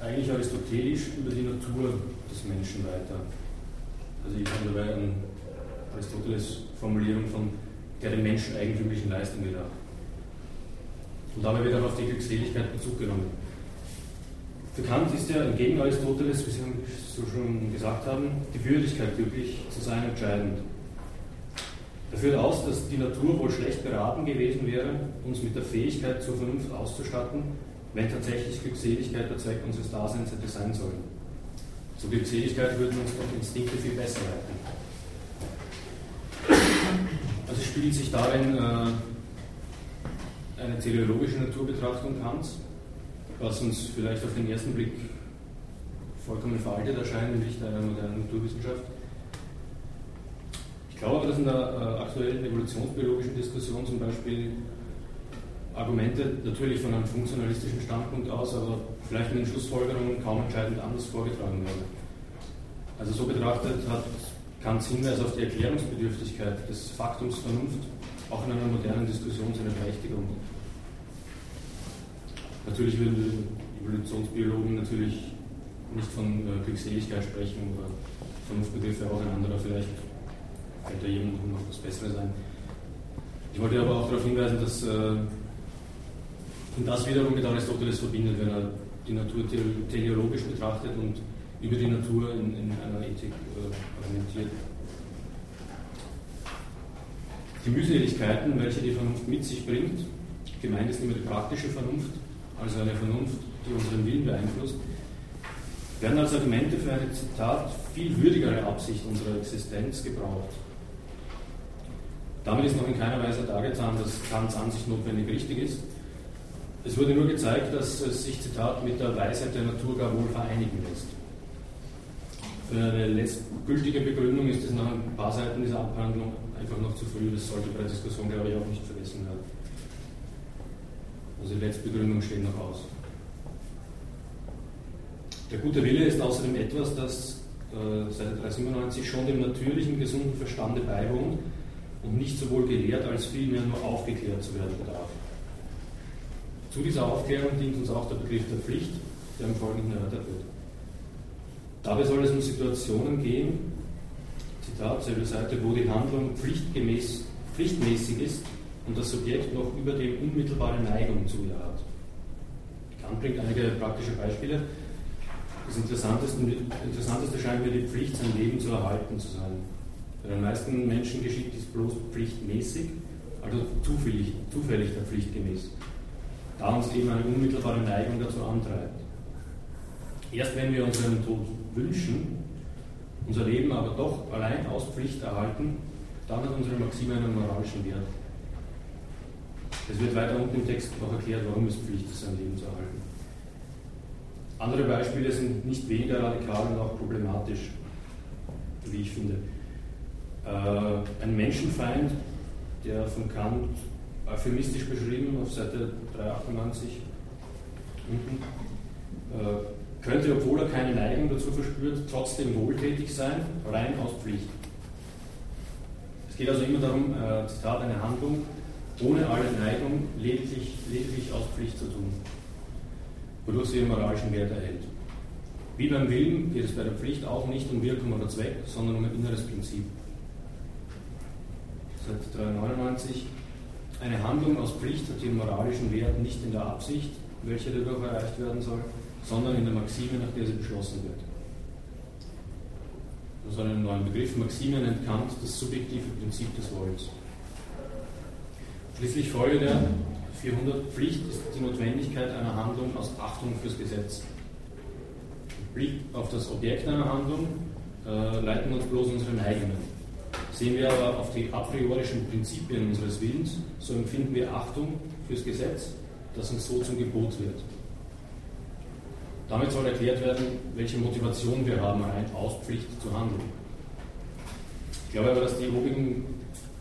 eigentlich aristotelisch über die Natur des Menschen weiter. Also ich habe dabei an Aristoteles Formulierung von der den Menschen eigentümlichen Leistung gedacht. Und dabei wird auch auf die Glückseligkeit Bezug genommen. Kant ist ja entgegen Aristoteles, wie Sie so schon gesagt haben, die Würdigkeit glücklich zu sein entscheidend. Er führt aus, dass die Natur wohl schlecht beraten gewesen wäre, uns mit der Fähigkeit zur Vernunft auszustatten, wenn tatsächlich Glückseligkeit der Zweck unseres Daseins hätte sein sollen. Zur Glückseligkeit würden uns doch Instinkte viel besser leiten. Also spiegelt sich darin äh, eine teleologische Naturbetrachtung Kants, was uns vielleicht auf den ersten Blick vollkommen veraltet erscheint im Licht einer modernen Naturwissenschaft. Ich glaube aber, dass in der äh, aktuellen evolutionsbiologischen Diskussion zum Beispiel Argumente natürlich von einem funktionalistischen Standpunkt aus, aber vielleicht in den Schlussfolgerungen kaum entscheidend anders vorgetragen werden. Also so betrachtet hat Kants Hinweis auf die Erklärungsbedürftigkeit des Faktums Vernunft auch in einer modernen Diskussion seine Berechtigung. Natürlich würden Evolutionsbiologen natürlich nicht von äh, Glückseligkeit sprechen oder Vernunftbegriffe auch ein anderer, vielleicht könnte jemand noch was Besseres sein. Ich wollte aber auch darauf hinweisen, dass äh, und das wiederum mit Aristoteles verbindet, wenn er die Natur teleologisch betrachtet und über die Natur in, in einer Ethik äh, argumentiert. Die Mühseligkeiten, welche die Vernunft mit sich bringt, gemeint ist immer die praktische Vernunft, also eine Vernunft, die unseren Willen beeinflusst, werden als Argumente für eine Zitat viel würdigere Absicht unserer Existenz gebraucht. Damit ist noch in keiner Weise dargetan, dass Kants Ansicht notwendig richtig ist, es wurde nur gezeigt, dass es sich, Zitat, mit der Weisheit der Natur gar wohl vereinigen lässt. Für eine letztgültige Begründung ist es nach ein paar Seiten dieser Abhandlung einfach noch zu früh. Das sollte bei der Diskussion, glaube ich, auch nicht vergessen werden. Also die Letztbegründung steht noch aus. Der gute Wille ist außerdem etwas, das äh, seit 397 schon dem natürlichen, gesunden Verstande beiwohnt und nicht sowohl gelehrt als vielmehr nur aufgeklärt zu werden bedarf. Zu dieser Aufklärung dient uns auch der Begriff der Pflicht, der im Folgenden erörtert wird. Dabei soll es um Situationen gehen, Zitat, selbe Seite, wo die Handlung pflichtgemäß, pflichtmäßig ist und das Subjekt noch über dem unmittelbare Neigung zu ihr hat. Kant bringt einige praktische Beispiele. Das Interessanteste, Interessanteste scheint mir die Pflicht, sein Leben zu erhalten zu sein. Bei den meisten Menschen geschieht dies bloß pflichtmäßig, also zufällig, zufällig der pflichtgemäß, da uns eben eine unmittelbare Neigung dazu antreibt. Erst wenn wir unseren Tod wünschen, unser Leben aber doch allein aus Pflicht erhalten, dann hat unsere Maxime einen moralischen Wert. Es wird weiter unten im Text noch erklärt, warum es Pflicht ist, sein Leben zu erhalten. Andere Beispiele sind nicht weniger radikal und auch problematisch, wie ich finde. Äh, ein Menschenfeind, der von Kant euphemistisch beschrieben auf Seite 398 unten, äh, könnte, obwohl er keine Neigung dazu verspürt, trotzdem wohltätig sein, rein aus Pflicht. Es geht also immer darum, äh, Zitat, eine Handlung ohne alle Neigung lediglich, lediglich aus Pflicht zu tun, wodurch sie ihren moralischen Wert erhält. Wie beim Willen geht es bei der Pflicht auch nicht um Wirkung oder Zweck, sondern um ein inneres Prinzip. Seit 399. Eine Handlung aus Pflicht hat ihren moralischen Wert nicht in der Absicht, welche dadurch erreicht werden soll, sondern in der Maxime, nach der sie beschlossen wird. Also einen neuen Begriff. Maxime nennt Kant das subjektive Prinzip des Wollens. Schließlich Folge der 400 Pflicht ist die Notwendigkeit einer Handlung aus Achtung fürs Gesetz. Blick auf das Objekt einer Handlung äh, leiten uns bloß unsere Neigungen. Sehen wir aber auf die a priorischen Prinzipien unseres Willens, so empfinden wir Achtung fürs Gesetz, das uns so zum Gebot wird. Damit soll erklärt werden, welche Motivation wir haben, rein aus Pflicht zu handeln. Ich glaube aber, dass die obigen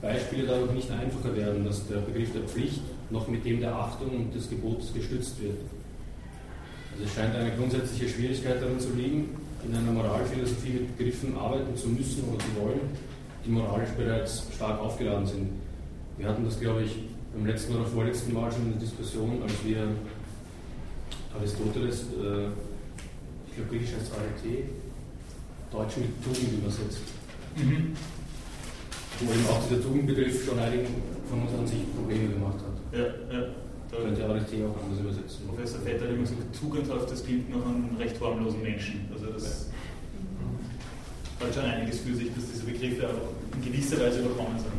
Beispiele dadurch nicht einfacher werden, dass der Begriff der Pflicht noch mit dem der Achtung und des Gebots gestützt wird. Also es scheint eine grundsätzliche Schwierigkeit darin zu liegen, in einer Moralphilosophie mit Begriffen arbeiten zu müssen oder zu wollen, die moralisch bereits stark aufgeladen sind. Wir hatten das, glaube ich, beim letzten oder vorletzten Mal schon in der Diskussion, als wir Aristoteles, äh, ich glaube griechisch heißt Arete, Deutsch mit Tugend übersetzt. Mhm wo eben auch dieser Tugendbegriff schon einigen von uns an sich Probleme gemacht hat. Ja, ja. Da könnte RST auch anders übersetzen. Professor Vetter hat immer gesagt, tugendhaft, das klingt nach einem recht harmlosen Menschen. Also das ja. hat schon einiges für sich, dass diese Begriffe auch in gewisser Weise überkommen sind.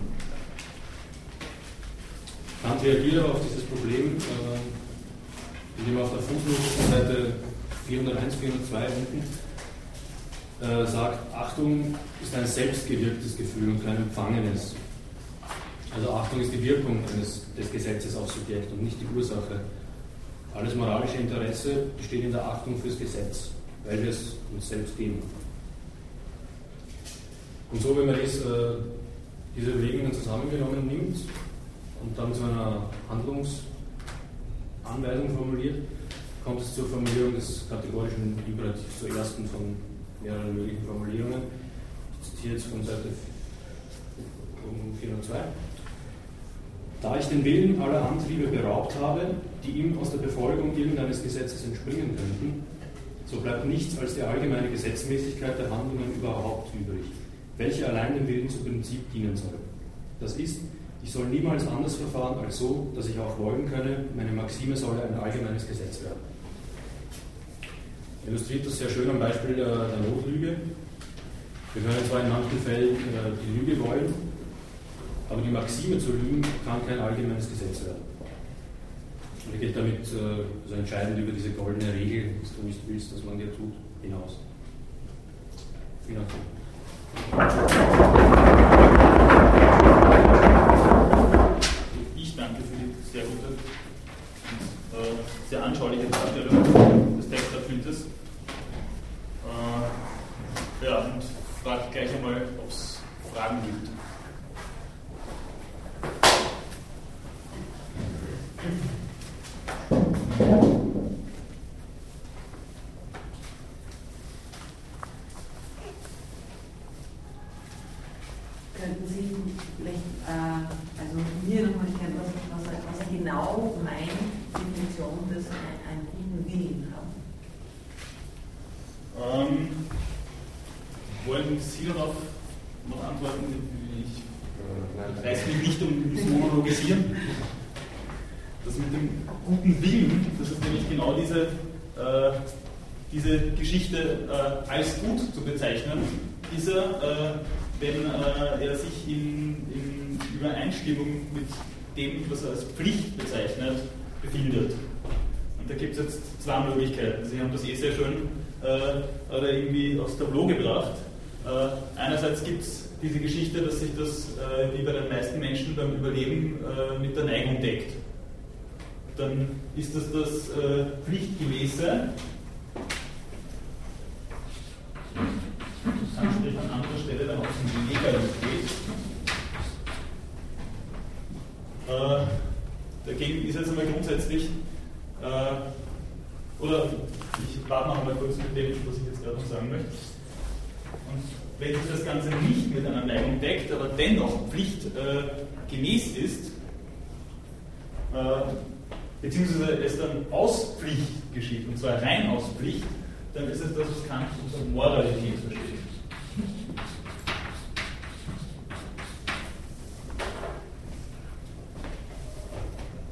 Kant reagiert aber auf dieses Problem, äh, indem er auf der Fußnotenseite 401, 402 unten äh, sagt, Achtung ist ein selbstgewirktes Gefühl und kein empfangenes. Also Achtung ist die Wirkung eines, des Gesetzes auf Subjekt und nicht die Ursache. Alles moralische Interesse besteht in der Achtung fürs Gesetz, weil wir es uns selbst geben. Und so, wenn man dies, äh, diese Überlegungen zusammengenommen nimmt und dann zu einer Handlungsanweisung formuliert, kommt es zur Formulierung des kategorischen Imperativs, zur ersten von mehreren möglichen Formulierungen. Ich zitiere jetzt von Seite 402. Da ich den Willen aller Antriebe beraubt habe, die ihm aus der Befolgung irgendeines Gesetzes entspringen könnten, so bleibt nichts als die allgemeine Gesetzmäßigkeit der Handlungen überhaupt übrig, welche allein dem Willen Prinzip dienen soll. Das ist, ich soll niemals anders verfahren als so, dass ich auch wollen könne, meine Maxime solle ein allgemeines Gesetz werden illustriert das sehr schön am Beispiel der, der Notlüge. Wir können zwar in manchen Fällen äh, die Lüge wollen, aber die Maxime zu lügen kann kein allgemeines Gesetz werden. Und er geht damit äh, so entscheidend über diese goldene Regel, dass du nicht willst, dass man dir tut, hinaus. Vielen Dank. Ich danke für die sehr gute und äh, sehr anschauliche Darstellung. Meisten Menschen beim Überleben äh, mit der Neigung deckt. Dann ist das das äh, Pflichtgemäße. Das Anstrich an anderer Stelle dann auch zum Legalität. Äh, dagegen ist jetzt einmal grundsätzlich, äh, oder ich warte noch einmal kurz mit dem, was ich jetzt gerade noch sagen möchte. Und wenn sich das Ganze nicht mit einer Neigung deckt, aber dennoch pflichtgemäß äh, ist, äh, beziehungsweise es dann aus Pflicht geschieht, und zwar rein aus Pflicht, dann ist es das, was Kant unter Moralität versteht.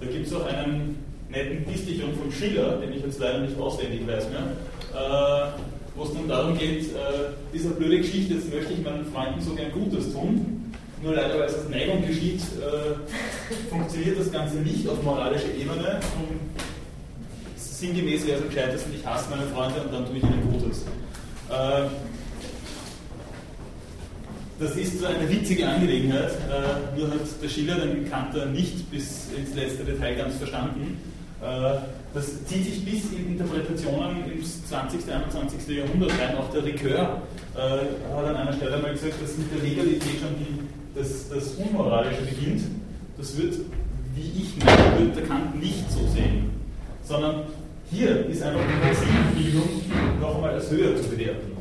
Da gibt es auch einen netten Distichon von Schiller, den ich jetzt leider nicht auswendig weiß mehr, äh, wo es nun darum geht, äh, dieser blöde Geschichte, jetzt möchte ich meinen Freunden so gern Gutes tun, nur leider, weil es aus Neigung geschieht, äh, funktioniert das Ganze nicht auf moralischer Ebene. Und sinngemäß wäre es am gescheitesten, ich hasse meine Freunde und dann tue ich ihnen Gutes. Äh, das ist eine witzige Angelegenheit, äh, nur hat der Schiller den Kanter nicht bis ins letzte Detail ganz verstanden. Das zieht sich bis in Interpretationen ins 20. und 21. Jahrhundert rein. Auch der Ricoeur äh, hat an einer Stelle mal gesagt, dass mit der Legalität schon die, das, das Unmoralische beginnt. Das wird, wie ich meine, wird der Kant nicht so sehen. Sondern hier ist einfach die Prinzipbildung noch einmal als höher zu bewerten.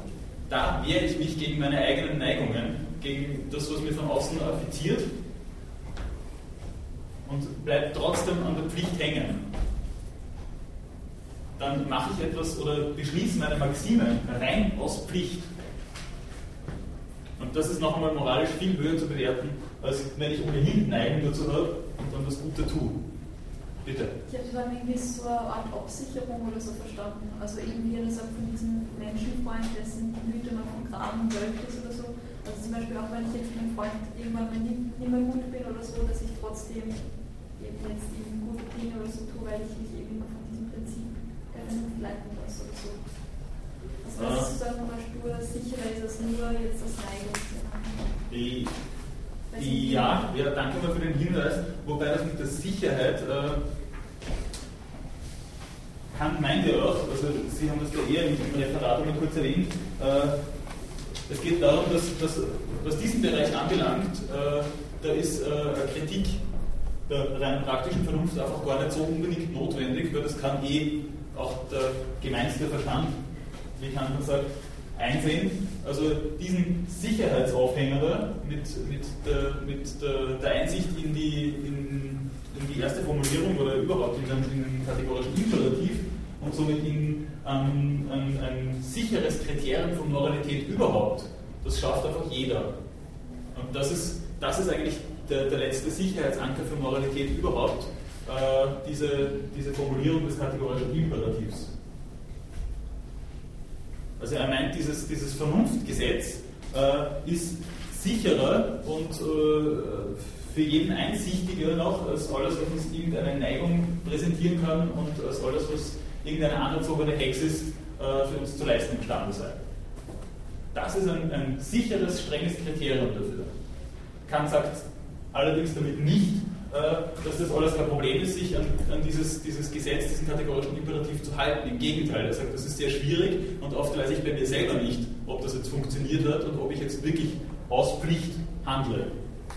Da wehre ich mich gegen meine eigenen Neigungen, gegen das, was mir von außen affiziert und bleibe trotzdem an der Pflicht hängen dann mache ich etwas oder beschließe meine Maxime rein aus Pflicht. Und das ist noch einmal moralisch viel höher zu bewerten, als wenn ich ohnehin Neigung dazu habe und dann das Gute tue. Bitte. Ich habe dann irgendwie so eine Art Absicherung oder so verstanden. Also irgendwie er sagt von diesem Menschenfreund, dessen Güte noch vom Graben wölbt ist oder so. Also zum Beispiel auch wenn ich jetzt mit einem Freund irgendwann mal nicht, nicht mehr gut bin oder so, dass ich trotzdem eben jetzt eben gute Dinge oder so tue, weil ich mich eben von diesem Prinzip leiten oder so. Also das heißt, sozusagen nochmal stur sicherer ist als nur jetzt das Neigung zu machen. Ja, ja, danke mal für den Hinweis, wobei das mit der Sicherheit äh, Kant meint ja auch, also Sie haben das da eher im Referat immer kurz erwähnt, äh, es geht darum, dass, dass was diesen Bereich anbelangt, äh, da ist äh, Kritik der rein praktischen Vernunft einfach gar nicht so unbedingt notwendig, weil das kann eh auch der gemeinste Verstand, wie Kant sagt, einsehen. Also diesen Sicherheitsaufhänger mit, mit, der, mit der, der Einsicht in die, in, in, die erste Formulierung oder überhaupt in den, kategorischen Imperativ und somit in ein, ein, ein sicheres Kriterium von Moralität überhaupt, das schafft einfach jeder. Und das ist, das ist eigentlich der, der letzte Sicherheitsanker für Moralität überhaupt diese, diese Formulierung des kategorischen Imperativs. Also er meint, dieses, dieses Vernunftgesetz äh, ist sicherer und äh, für jeden einsichtiger noch als alles, was uns irgendeine Neigung präsentieren kann und als alles, was irgendeine anerzogene Hexis äh, für uns zu leisten imstande sei. Das ist ein, ein sicheres, strenges Kriterium dafür. Kant sagt allerdings damit nicht, äh, dass das alles kein Problem ist, sich an, an dieses, dieses, Gesetz, diesen kategorischen Imperativ zu halten. Im Gegenteil, er sagt, das ist sehr schwierig und oft weiß ich bei mir selber nicht, ob das jetzt funktioniert hat und ob ich jetzt wirklich aus Pflicht handle.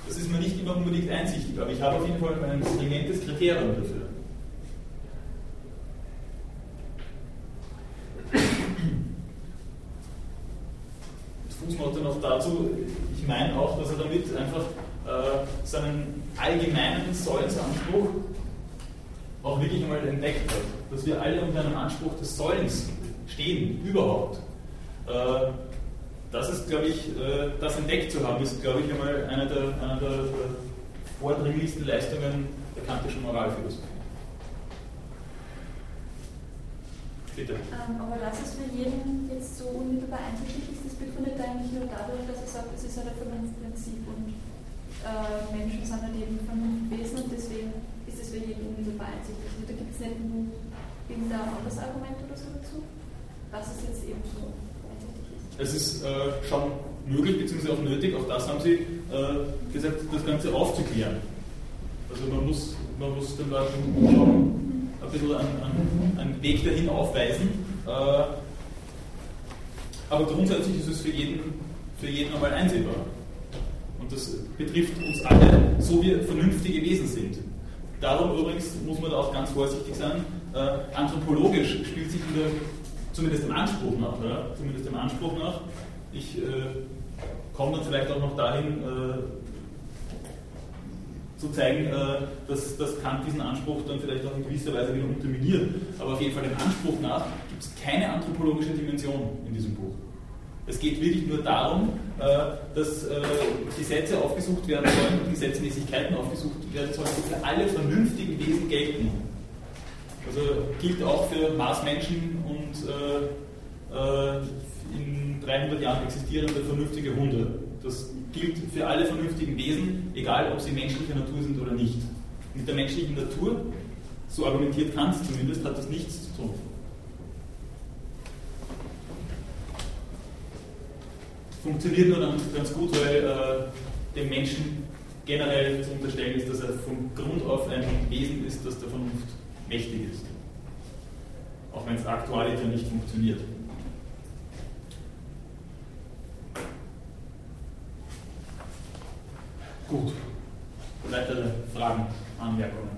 Das ist mir nicht immer unbedingt einsichtig, aber ich habe auf jeden Fall ein stringentes Kriterium dafür. Fußnote noch dazu, ich meine auch, dass er damit einfach äh, seinen allgemeinen Sollensanspruch auch wirklich einmal entdeckt hat. Dass wir alle unter einem Anspruch des Sollens stehen, überhaupt. Äh, das ist, glaube ich, äh, das entdeckt zu haben, ist, glaube ich, einmal eine der, eine der, der vordringlichsten Leistungen der kantischen Moralphilosophie. Bitte. Ähm, aber dass es für jeden jetzt so unmittelbar einsichtig ist, das begründet eigentlich nur dadurch, dass er sagt, es ist ein Vernunftprinzip und äh, Menschen sind halt eben Vernunftwesen und deswegen ist es für jeden unmittelbar einsichtig. Also da gibt es nicht irgendein anderes Argument oder so dazu, dass es jetzt eben so es ist äh, schon möglich bzw. auch nötig, auch das haben Sie äh, gesagt, das Ganze aufzuklären. Also man muss, man muss den Leuten schon ein bisschen einen, einen Weg dahin aufweisen. Äh, aber grundsätzlich ist es für jeden, für jeden einmal einsehbar. Und das betrifft uns alle, so wie vernünftige Wesen sind. Darum übrigens muss man da auch ganz vorsichtig sein. Äh, anthropologisch spielt sich in der zumindest dem Anspruch nach, ja, zumindest dem Anspruch nach. Ich äh, komme dann vielleicht auch noch dahin, äh, zu zeigen, äh, dass, dass Kant diesen Anspruch dann vielleicht auch in gewisser Weise wieder unterminiert. Aber auf jeden Fall dem Anspruch nach gibt es keine anthropologische Dimension in diesem Buch. Es geht wirklich nur darum, äh, dass äh, Gesetze aufgesucht werden sollen und Gesetzmäßigkeiten aufgesucht werden sollen, die für alle vernünftigen Wesen gelten. Also gilt auch für Marsmenschen und äh, in 300 Jahren existierende vernünftige Hunde. Das gilt für alle vernünftigen Wesen, egal ob sie menschlicher Natur sind oder nicht. Mit der menschlichen Natur, so argumentiert Kant zumindest, hat das nichts zu tun. Funktioniert nur dann ganz gut, weil äh, dem Menschen generell zu unterstellen ist, dass er von Grund auf ein Wesen ist, das der Vernunft mächtig ist. Auch wenn es aktualiter nicht funktioniert. Gut. Weitere Fragen, Anmerkungen?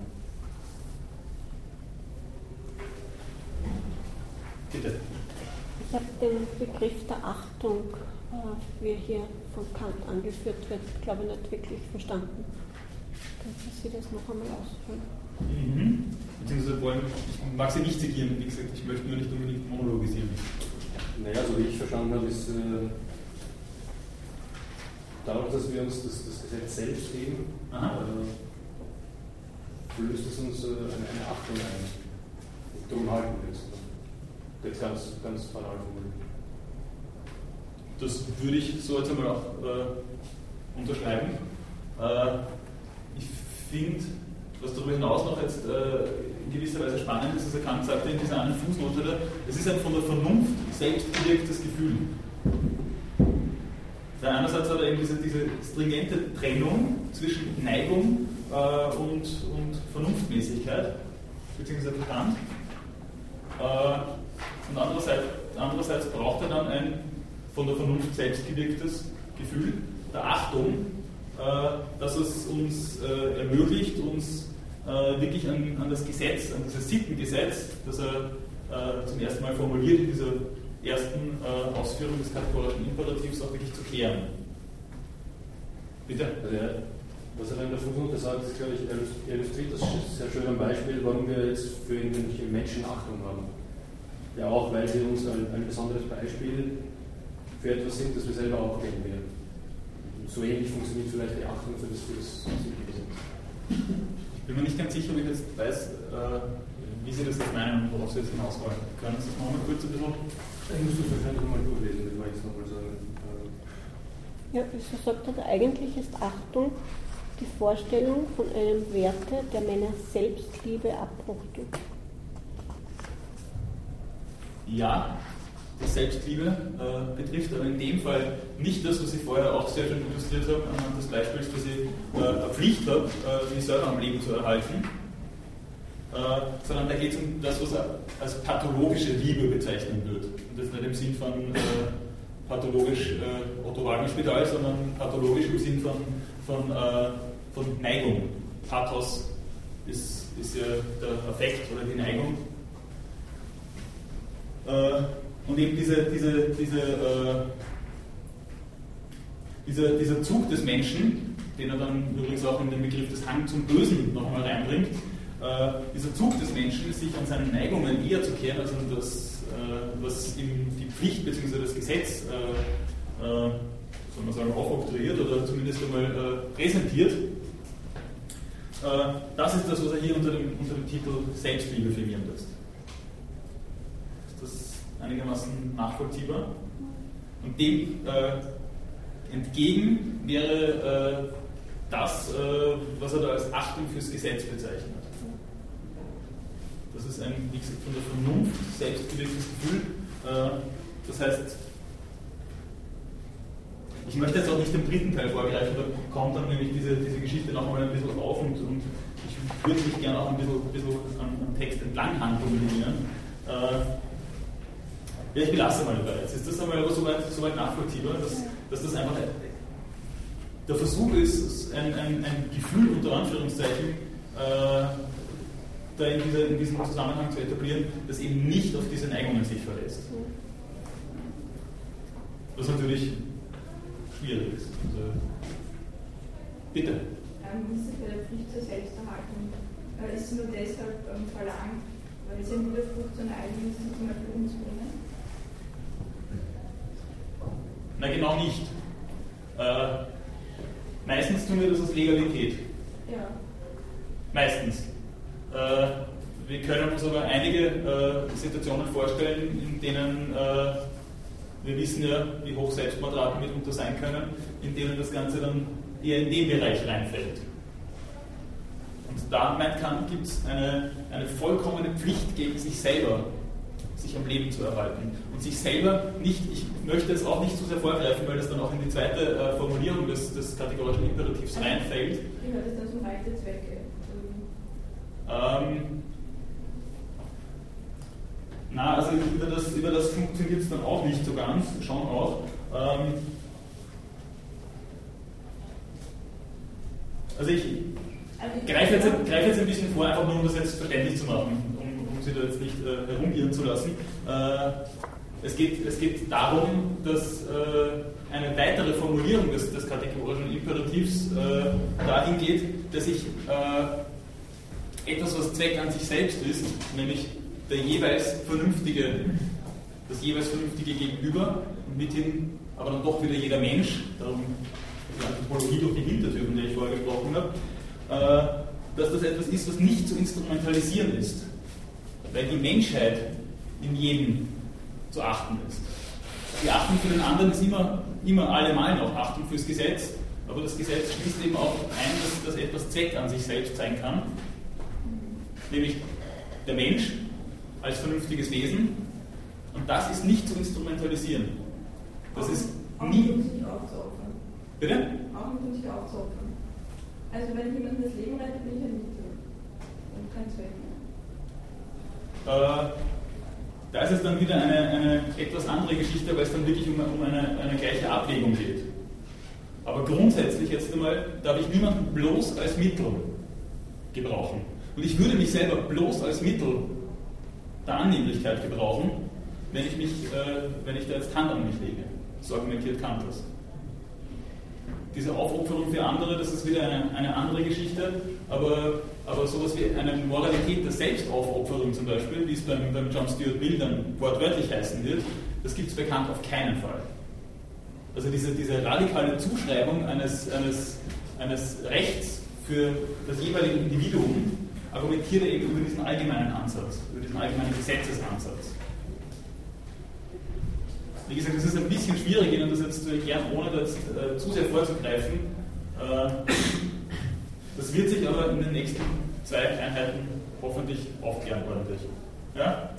Bitte. Ich habe den Begriff der Achtung, wie er hier von Kant angeführt wird, glaube ich nicht wirklich verstanden. Können Sie das noch einmal ausführen? Mhm. Beziehungsweise wollen, ich mag sie nicht zitieren, wie gesagt, ich möchte nur nicht unbedingt monologisieren. Naja, so wie ich verstanden habe, ist äh, dadurch, dass wir uns das, das Gesetz selbst geben, äh, löst es uns äh, eine, eine, Achtung ein. Und darum halten wir es. Jetzt ganz, ganz banal formuliert. Das würde ich so jetzt einmal auch äh, unterschreiben. Äh, ich finde, was darüber hinaus noch jetzt äh, in gewisser Weise spannend ist, dass Kant sagte in dieser einen Fußnote, es ist ein von der Vernunft selbst bewirktes Gefühl. Weil einerseits hat er eben diese, diese stringente Trennung zwischen Neigung äh, und, und Vernunftmäßigkeit, beziehungsweise Verstand. Äh, und andererseits, andererseits braucht er dann ein von der Vernunft selbst gewirktes Gefühl der Achtung, äh, dass es uns äh, ermöglicht, uns äh, wirklich an, an, das Gesetz, an dieses Sittengesetz, das er zum ersten Mal formuliert in dieser ersten Ausführung des kategorischen Imperativs auch wirklich zu klären. Bitte? Also ja, was er in der Fußnote sagt, ist, glaube ich, er illustriert das sehr schön am Beispiel, warum wir jetzt für irgendwelche Menschen Achtung haben. Ja, auch weil sie uns ein, ein besonderes Beispiel für etwas sind, das wir selber auch kennen werden. So ähnlich funktioniert vielleicht die Achtung für das, für das Gesetz bin mir nicht ganz sicher, ob ich jetzt weiß, äh, wie Sie das jetzt meinen und worauf Sie jetzt hinaus wollen. Können Sie das nochmal kurz ein bisschen. Ich muss das wahrscheinlich nochmal durchlesen, das war jetzt nochmal sagen. Ja, so sagt er, eigentlich ist Achtung die Vorstellung von einem Werte, der meiner Selbstliebe Abbruch tut. Ja, Selbstliebe äh, betrifft, aber in dem Fall nicht das, was ich vorher auch sehr schön illustriert habe, anhand des Beispiels, dass ich äh, eine Pflicht habe, äh, mich selber am Leben zu erhalten, äh, sondern da geht es um das, was als pathologische Liebe bezeichnet wird. Und das nicht im Sinn von äh, pathologisch äh, Otto Spital, sondern pathologisch im Sinn von, von, äh, von Neigung. Pathos ist, ist ja der Affekt oder die Neigung. Und eben diese, diese, diese, äh, dieser, dieser Zug des Menschen, den er dann übrigens auch in den Begriff des Hang zum Bösen noch einmal reinbringt, äh, dieser Zug des Menschen, sich an seinen Neigungen eher zu kehren, als an das, äh, was ihm die Pflicht bzw. das Gesetz äh, äh, soll man sagen, aufoktroyiert oder zumindest einmal äh, präsentiert. Äh, das ist das, was er hier unter dem, unter dem Titel Selbstliebe firmieren lässt. Einigermaßen nachvollziehbar? Und dem äh, entgegen wäre äh, das, äh, was er da als Achtung fürs Gesetz bezeichnet. Das ist ein, wie gesagt, von der Vernunft selbstbewegtes Gefühl. Äh, das heißt, ich möchte jetzt auch nicht den dritten Teil vorgreifen, da kommt dann nämlich diese, diese Geschichte noch einmal ein bisschen auf und, und ich würde mich gerne auch ein bisschen, bisschen am, am Text entlang handeln mit Ihnen. Äh, ja, ich belasse mal dabei. Jetzt ist das einmal aber soweit, soweit nachvollziehbar, dass, dass das einfach der Versuch ist, ein, ein, ein Gefühl unter Anführungszeichen äh, da in, dieser, in, diesem Zusammenhang zu etablieren, das eben nicht auf diese Neigungen sich verlässt. Was natürlich schwierig ist. Also, bitte. Ähm, der Pflicht zur Selbsterhaltung äh, ist nur deshalb ähm, verlangt, weil sie einen Widerspruch zu einer eigenen zum Beispiel umzubringen? Na genau nicht. Äh, meistens tun wir das aus Legalität. Ja. Meistens. Äh, wir können uns aber einige äh, Situationen vorstellen, in denen äh, wir wissen ja, wie hoch Selbstmordraten mitunter sein können, in denen das Ganze dann eher in den Bereich reinfällt. Und da, meint Kant, gibt es eine, eine vollkommene Pflicht gegen sich selber, sich am Leben zu erhalten. Sich selber nicht, ich möchte jetzt auch nicht zu sehr vorgreifen, weil das dann auch in die zweite äh, Formulierung des, des kategorischen Imperativs reinfällt. Wie hört das dann so rechte Zwecke? Ähm, na, also über das, über das funktioniert es dann auch nicht so ganz, schon auch. Ähm, also ich greife jetzt, greife jetzt ein bisschen vor, einfach nur um das jetzt verständlich zu machen, um, um Sie da jetzt nicht äh, herumirren zu lassen. Äh, es, geht, es geht darum, dass äh, eine weitere Formulierung des, des kategorischen Imperativs äh, dahin geht, dass ich äh, etwas, was Zweck an sich selbst ist, nämlich der jeweils vernünftige, das jeweils vernünftige Gegenüber mithin aber dann doch wieder jeder Mensch, darum die Anthropologie durch die Hintertür, von der ich vorher gesprochen habe, äh, dass das etwas ist, was nicht zu instrumentalisieren ist. Weil die Menschheit in jedem zu achten ist. Die Achtung für den anderen ist immer, immer allemal noch Achtung fürs Gesetz, aber das Gesetz schließt eben auch ein, dass, dass etwas Zweck an sich selbst sein kann, nämlich der Mensch als vernünftiges Wesen. Und das ist nicht zu instrumentalisieren. Das ist nie. Um. Bitte? Auch um sich aufzuopfern. Also wenn ich jemandem das Leben rette, bin ich ein Mittel und kein Zweck mehr. Äh, da ist es dann wieder eine, eine, etwas andere Geschichte, weil es dann wirklich um, um eine, eine gleiche Abwägung geht. Aber grundsätzlich jetzt einmal darf ich niemanden bloß als Mittel gebrauchen. Und ich würde mich selber bloß als Mittel der Annehmlichkeit gebrauchen, wenn ich, mich, äh, wenn ich da jetzt Hand an mich lege. So argumentiert Kant das. Diese Aufopferung für andere, das ist wieder eine, eine andere Geschichte, aber, aber sowas wie eine Moralität der Selbstaufopferung zum Beispiel, wie es beim, beim John Stuart Mill dann wortwörtlich heißen wird, das gibt es bei Kant auf keinen Fall. Also diese, diese radikale Zuschreibung eines, eines, eines Rechts für das jeweilige Individuum argumentiert er eben über diesen allgemeinen Ansatz, über diesen allgemeinen Gesetzesansatz. Wie gesagt, es ist ein bisschen schwierig, Ihnen das jetzt zu erklären, ohne das äh, zu sehr vorzugreifen. Äh, das wird sich aber in den nächsten zwei Einheiten hoffentlich aufklären ordentlich. Ja?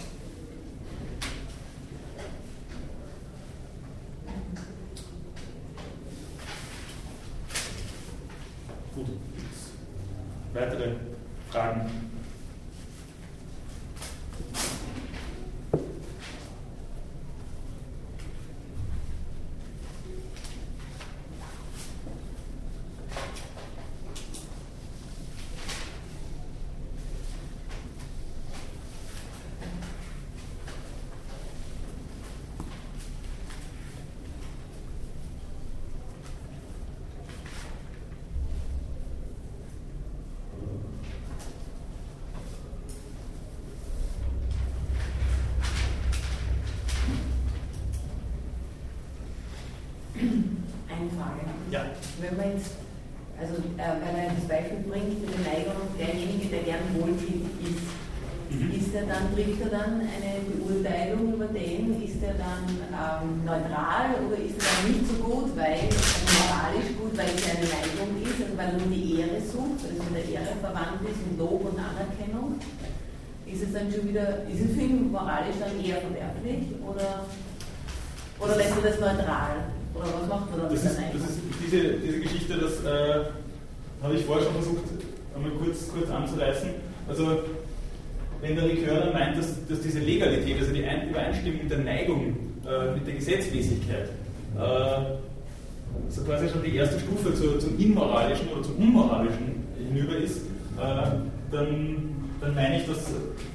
Dann, eine Beurteilung über den, ist er dann ähm, neutral oder ist er dann nicht so gut, weil, moralisch gut, weil es eine Neigung ist, also weil er nur die Ehre sucht, also mit der Ehre verwandt ist und Lob und Anerkennung? Ist es dann schon wieder, ist es für ihn moralisch dann eher verwerflich oder, oder lässt er das neutral? Oder was macht er dann Das ist, das ist diese, diese Geschichte, das äh, habe ich vorher schon versucht, einmal kurz, kurz anzureißen. Also, wenn der Likör meint, dass, dass diese Legalität, also die Ein- Übereinstimmung der Neigung äh, mit der Gesetzmäßigkeit, äh, so quasi schon die erste Stufe zu, zum Immoralischen oder zum Unmoralischen hinüber ist, äh, dann, dann meine ich, dass,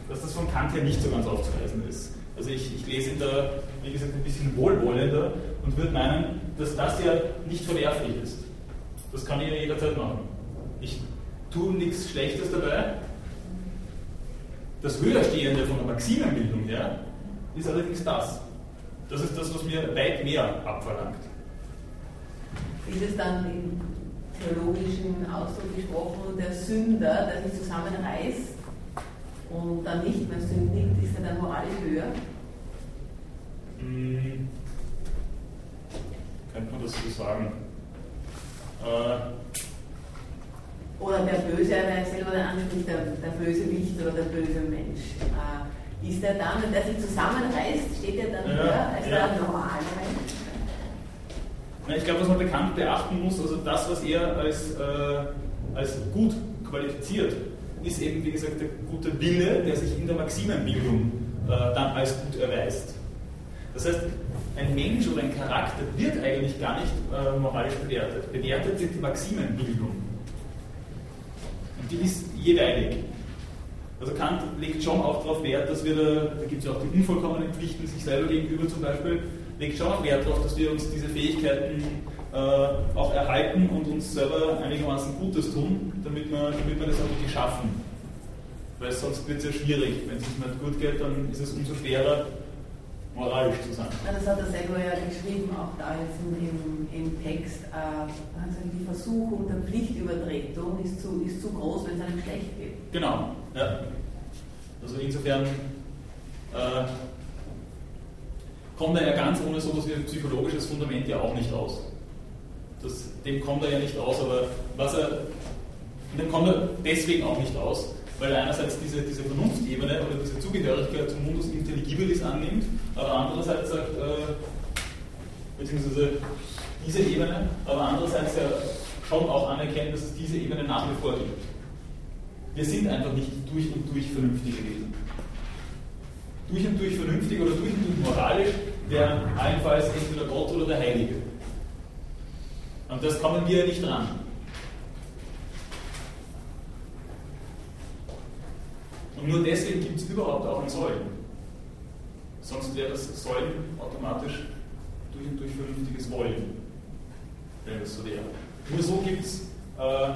dass das von Kant her nicht so ganz aufzuweisen ist. Also ich, ich lese ihn da, wie gesagt, ein bisschen wohlwollender und würde meinen, dass das ja nicht verwerflich ist. Das kann ich ja jederzeit machen. Ich tue nichts Schlechtes dabei. Das Höherstehende von der Maximenbildung her ist allerdings das. Das ist das, was mir weit mehr abverlangt. Ist es dann im theologischen Ausdruck gesprochen, der Sünder, der sich zusammenreißt und dann nicht mehr sündigt, ist er dann moralisch höher? Hm, könnte man das so sagen? Äh, Oder der Böse, der selber dann anspricht, der, der böse Wicht oder der böse Mensch. Äh, ist der dann, wenn der sich zusammenreißt, steht er dann Ja, höher als ja. der normale Mensch? Na, ich glaube, was man bekannt beachten muss, also das, was er als, äh, als gut qualifiziert, ist eben, wie gesagt, der gute Wille, der sich in der Maximenbildung äh, dann als gut erweist. Das heißt, ein Mensch oder ein Charakter wird eigentlich gar nicht äh, moralisch bewertet. Bewertet wird die Maximenbildung. Die ist jeweilig. Also Kant legt schon auch darauf Wert, dass wir da, da gibt es ja auch die unvollkommenen Pflichten sich selber gegenüber zum Beispiel, legt schon auch Wert darauf, dass wir uns diese Fähigkeiten äh, auch erhalten und uns selber einigermaßen Gutes tun, damit wir, damit wir das auch wirklich schaffen. Weil sonst wird es ja schwierig. Wenn es nicht gut geht, dann ist es umso schwerer, moralisch zu sein. Na, das hat er selber ja geschrieben, auch da jetzt im, im, Text. Äh, die Versuchung der Pflichtübertretung ist zu, ist zu groß, wenn es einem schlecht geht. Genau. Ja. Also insofern äh, kommt er ja ganz ohne so etwas wie ein psychologisches Fundament ja auch nicht aus. Das, dem kommt er ja nicht aus, aber was er, dem kommt er deswegen auch nicht aus, weil er einerseits diese, diese Vernunftebene oder diese Zugehörigkeit zum Mundus Intelligibilis annimmt, aber andererseits sagt, äh, beziehungsweise diese Ebene, aber andererseits ja schon auch anerkennt, dass es diese Ebene nach wie vor gibt. Wir sind einfach nicht durch und durch vernünftige Wesen. Durch und durch vernünftig oder durch und durch moralisch wäre allenfalls entweder Gott oder der Heilige. Und das kommen wir ja nicht dran. Und nur deswegen gibt es überhaupt auch ein Sollen. Sonst wäre das Sollen automatisch durch und durch vernünftiges Wollen, wenn das so wäre. Nur so gibt es, äh,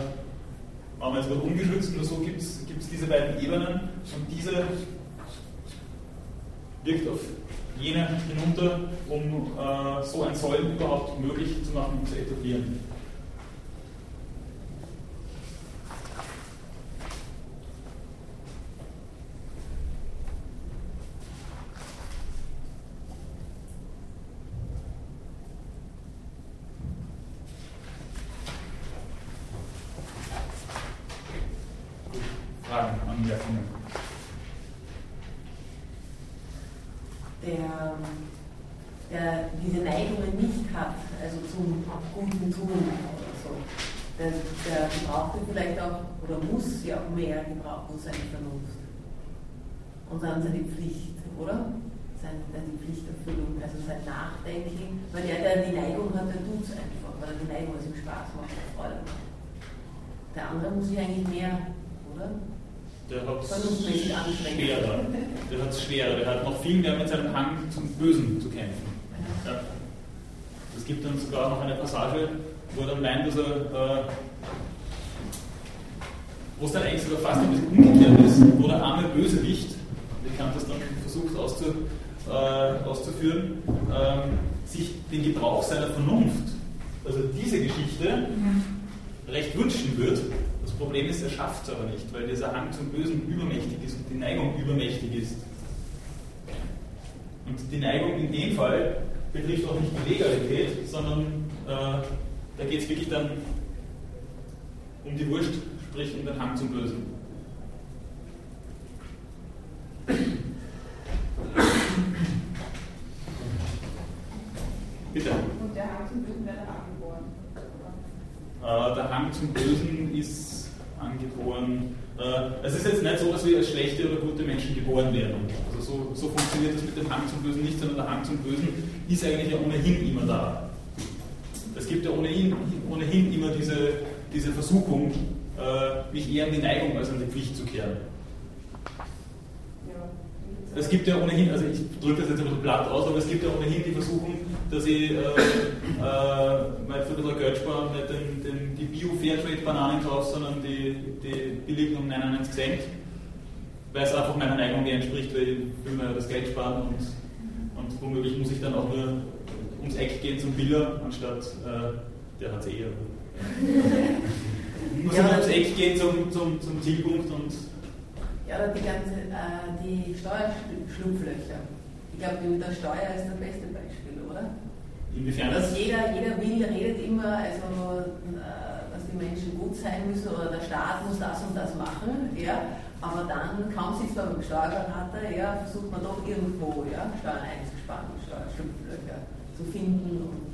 machen wir jetzt mal ungeschützt, nur so gibt es diese beiden Ebenen und diese wirkt auf jene hinunter, um äh, so ein Sollen überhaupt möglich zu machen und zu etablieren. Fragen, Anmerkungen? Der, der diese Neigungen nicht hat, also zum guten Tun oder so, der, der braucht vielleicht auch, oder muss ja auch mehr gebrauchen, seine Vernunft. Und dann seine Pflicht, oder? Seine, die Pflichterfüllung, also sein Nachdenken, weil der, der die Neigung hat, der tut es einfach, weil er die Neigung, was ihm Spaß macht, Freude macht. Der andere muss sich eigentlich mehr, oder? Der hat es schwerer. Der hat es schwerer. Der hat noch viel mehr mit seinem Hang zum Bösen zu kämpfen. Ja. Es gibt dann sogar noch eine Passage, wo er dann meint, dass er, äh, wo es dann eigentlich sogar fast ein bisschen umgekehrt ist, wo der arme Bösewicht, wie Kant das dann versucht auszu, äh, auszuführen, ähm, sich den Gebrauch seiner Vernunft, also diese Geschichte, recht wünschen würde. Das Problem ist, er schafft es aber nicht, weil dieser Hang zum Bösen übermächtig ist und die Neigung übermächtig ist. Und die Neigung in dem Fall betrifft auch nicht die Legalität, sondern äh, da geht es wirklich dann um die Wurst, sprich um den Hang zum Bösen. Bitte. Und der Hang zum Bösen wäre angeboren. Äh, der Hang zum Bösen ist angeboren. Äh, es ist jetzt nicht so, dass wir als schlechte oder gute Menschen geboren werden. Also so, so funktioniert das mit dem Hang zum Bösen nicht, sondern der Hang zum Bösen ist eigentlich ja ohnehin immer da. Es gibt ja ohnehin, ohnehin immer diese, diese Versuchung, äh, mich eher an die Neigung als an die Pflicht zu kehren. Es gibt ja ohnehin, also ich drücke das jetzt ein bisschen platt aus, aber es gibt ja ohnehin die Versuchung, dass ich äh, äh, mal für ein bisschen Geld sparen und nicht den, den, die Bio-Fairtrade-Bananen kaufe, sondern die, die billigen um 99 Cent, weil es einfach meiner Neigung entspricht, weil ich will mir das Geld sparen und, und womöglich muss ich dann auch nur ums Eck gehen zum Biller, anstatt äh, der hat es eher. muss ja, ums Eck gehen zum, zum, zum Zielpunkt und ja, oder die ganze, äh, die Steuerschlupflöcher. Ich glaube, der Steuer ist das beste Beispiel, oder? Inwiefern das? Jeder, jeder will, redet immer, also, äh, dass die Menschen gut sein müssen oder der Staat muss das und das machen, ja. Aber dann, kaum sitzt man beim Steuerberater, ja, versucht man doch irgendwo, ja, Steuern einzuspannen, Steuerschlupflöcher zu finden und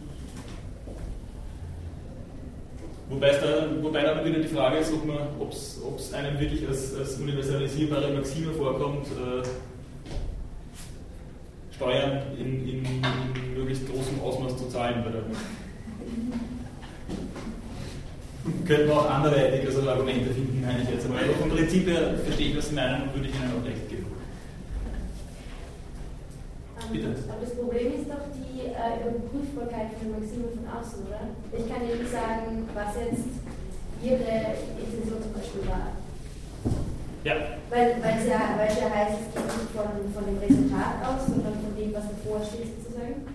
Wobei, es da, wobei dann wieder die Frage ist, ob es einem wirklich als, als, universalisierbare Maxime vorkommt, äh, Steuern in, in, in, möglichst großem Ausmaß zu zahlen. Bei Könnten auch andere also Argumente finden, meine ich jetzt. Aber vom Prinzip her verstehe ich, was Sie meinen und würde ich Ihnen auch recht geben. Bitte. Aber das Problem ist doch die äh, Überprüfbarkeit von außen, oder? Ich kann Ihnen sagen, was jetzt Ihre Intention zum Beispiel war. Ja. Weil, weil, es ja, weil es ja heißt, es geht nicht von, von dem Resultat aus, sondern von dem, was davor steht, sozusagen.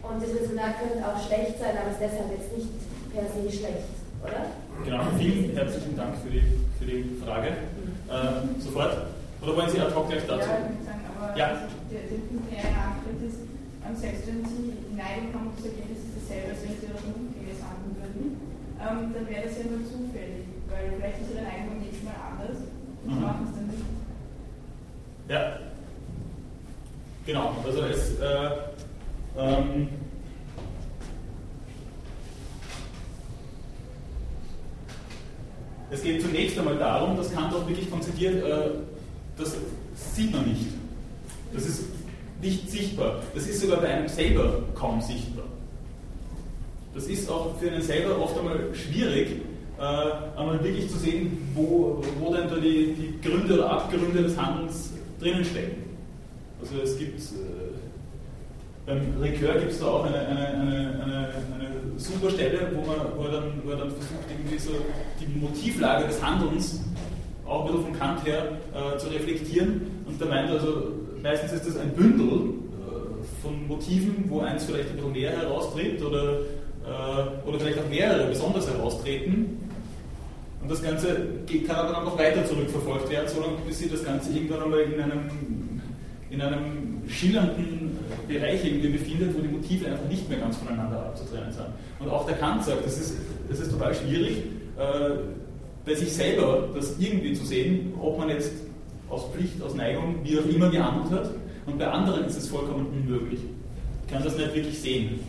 Und das Resultat könnte auch schlecht sein, aber es ist deshalb jetzt nicht per se schlecht, oder? Genau, vielen herzlichen Dank für die, für die Frage. Äh, sofort. Oder wollen Sie ad hoc gleich dazu? Ja, ich würde sagen, aber ja. der, der Punkt, der ähm, selbst wenn Sie Neigung haben, das Ergebnis ist dasselbe, als wenn Sie das ungemäß handeln würden, ähm, dann wäre das ja nur zufällig, weil vielleicht ist Ihre Neigung beim nächsten Mal anders und mhm. machen es dann nicht. Ja. Genau, also es äh, ähm, Es geht zunächst einmal darum, dass Kant auch wirklich konzidiert, äh, das sieht man nicht. Das ist nicht sichtbar. Das ist sogar bei einem selber kaum sichtbar. Das ist auch für einen selber oft einmal schwierig, äh, einmal wirklich zu sehen, wo, wo denn da die, die Gründe oder Abgründe des Handelns drinnen stecken. Also es gibt, äh, beim Ricœur gibt es da auch eine, eine, eine, eine, super Stelle, wo, man, wo, er dann, wo er dann versucht, irgendwie so die Motivlage des Handelns auch ein bisschen von Kant her äh, zu reflektieren. Und der meint also, meistens ist das ein Bündel äh, von Motiven, wo eins vielleicht ein bisschen mehr heraustritt oder, äh, oder vielleicht auch mehrere besonders heraustreten. Und das Ganze kann aber dann noch weiter zurückverfolgt werden, solange bis sie das Ganze irgendwann einmal in einem, in einem schillernden Bereich irgendwie befindet, wo die Motive einfach nicht mehr ganz voneinander abzutrennen sind. Und auch der Kant sagt, das ist, das ist total schwierig, äh, bei sich selber das irgendwie zu sehen, ob man jetzt aus Pflicht, aus Neigung, wie auch immer gehandelt hat. Und bei anderen ist es vollkommen unmöglich. Ich kann das nicht wirklich sehen.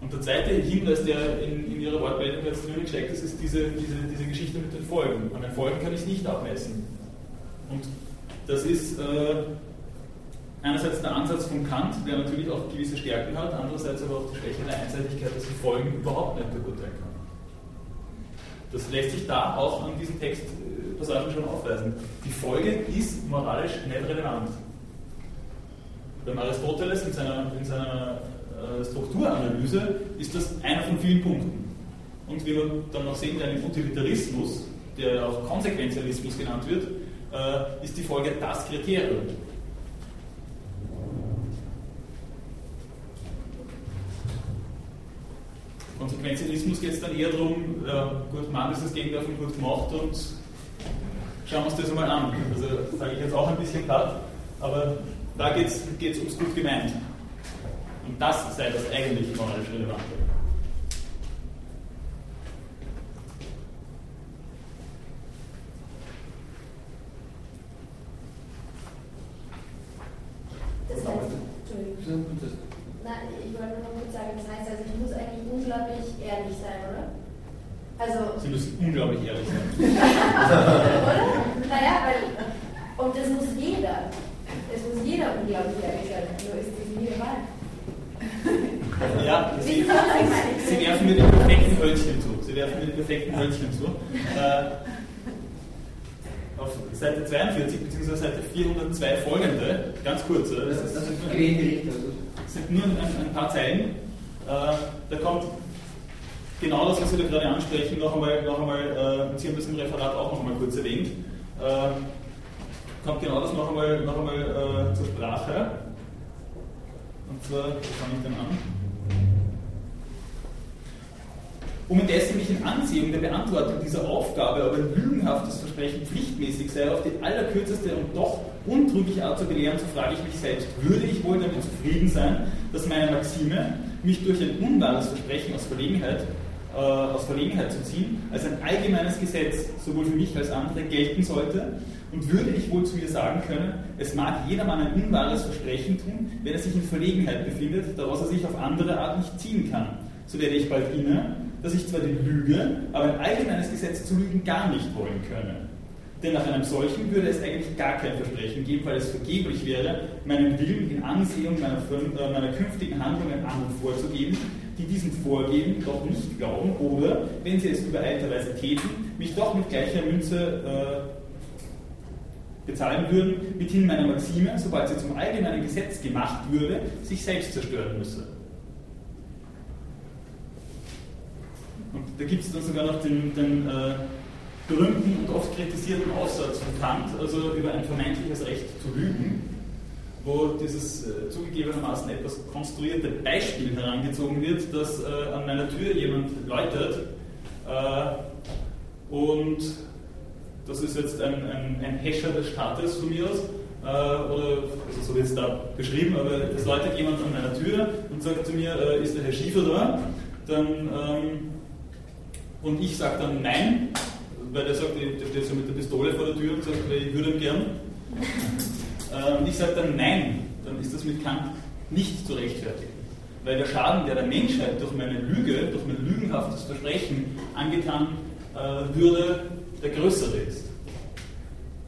Und der zweite Hinweis, der in, in Ihrer Wortmeldung jetzt drin steckt, das ist diese, diese, diese Geschichte mit den Folgen. An den Folgen kann ich es nicht abmessen. Und das ist äh, einerseits der Ansatz von Kant, der natürlich auch gewisse Stärken hat, andererseits aber auch die Schwäche der Einseitigkeit, dass ich Folgen überhaupt nicht beurteilen kann. Das lässt sich da auch an diesen Textpassagen schon aufweisen. Die Folge ist moralisch nicht relevant. Beim Aristoteles in seiner, in seiner äh, Strukturanalyse ist das einer von vielen Punkten. Und wie wir dann noch sehen werden im Utilitarismus, der auch Konsequenzialismus genannt wird, äh, ist die Folge das Kriterium. Konsequenzialismus geht es dann eher darum, äh, gut, Mann ist das Gegenteil von gut gemacht und schauen wir uns das einmal an. Also sage ich jetzt auch ein bisschen platt, aber da geht es ums gut gemeint. Und das sei das eigentlich moralisch Relevante. Das heißt, Entschuldigung. Nein, ich wollte nur kurz sagen, das heißt also, ich muss eigentlich unglaublich ehrlich sein, oder? Also, Sie müssen unglaublich ehrlich sein. oder? Das muss jeder. Es muss jeder unglaublich ehrlich sein, nur ist das nie dabei. Ja, Wissen Sie, Sie, werfen mir die perfekten Hölzchen zu. Sie werfen mir die perfekten Hölzchen zu. Äh, auf Seite 42 bzw. Seite 402 folgende, ganz kurz, äh, das, ist, Das also. sind nur ein, ein paar Zeilen. Äh, da kommt genau das, was Sie da gerade ansprechen, noch einmal, noch einmal äh, und Sie haben das im Referat auch noch einmal kurz erwähnt, äh, kommt genau das noch einmal, noch einmal äh, zur Sprache. Und zwar, fange ich denn an? Um indessen mich in Ansehung der Beantwortung dieser Aufgabe, ob ein lügenhaftes Versprechen pflichtmäßig sei, auf die allerkürzeste und doch untrügliche Art zu belehren, so frage ich mich selbst, würde ich wohl damit zufrieden sein, dass meine Maxime, mich durch ein unwahres Versprechen aus Verlegenheit, äh, aus Verlegenheit zu ziehen, als ein allgemeines Gesetz, sowohl für mich als andere, gelten sollte? Und würde ich wohl zu mir sagen können, es mag jedermann ein unwahres Versprechen tun, wenn er sich in Verlegenheit befindet, daraus er sich auf andere Art nicht ziehen kann? So werde ich bald inne, dass ich zwar die Lüge, aber ein allgemeines Gesetz zu lügen gar nicht wollen könne. Denn nach einem solchen würde es eigentlich gar kein Versprechen geben, weil es vergeblich wäre, meinen Willen in Ansehung meiner, äh, meiner künftigen Handlungen anderen vorzugeben, die diesem Vorgeben doch nicht glauben oder, wenn sie es übereilterweise täten, mich doch mit gleicher Münze äh, bezahlen würden, mithin meiner Maxime, sobald sie zum allgemeinen Gesetz gemacht würde, sich selbst zerstören müsse. Und da gibt es dann sogar noch den, den äh, berühmten und oft kritisierten Aufsatz von Kant, also über ein vermeintliches Recht zu lügen, wo dieses äh, zugegebenermaßen etwas konstruierte Beispiel herangezogen wird, dass äh, an meiner Tür jemand läutet äh, und das ist jetzt ein, ein, ein Häscher des Staates von mir aus, äh, oder also so wird es da beschrieben, aber es läutet jemand an meiner Tür und sagt zu mir, äh, ist der Herr Schiefer da? Dann, ähm, und ich sage dann nein, weil der sagt, der steht so mit der Pistole vor der Tür und sagt, ich würde ihn gern. Äh, und ich sage dann nein, dann ist das mit Kant nicht zu rechtfertigen. Weil der Schaden, der der Menschheit durch meine Lüge, durch mein lügenhaftes Versprechen angetan äh, würde, der größere ist.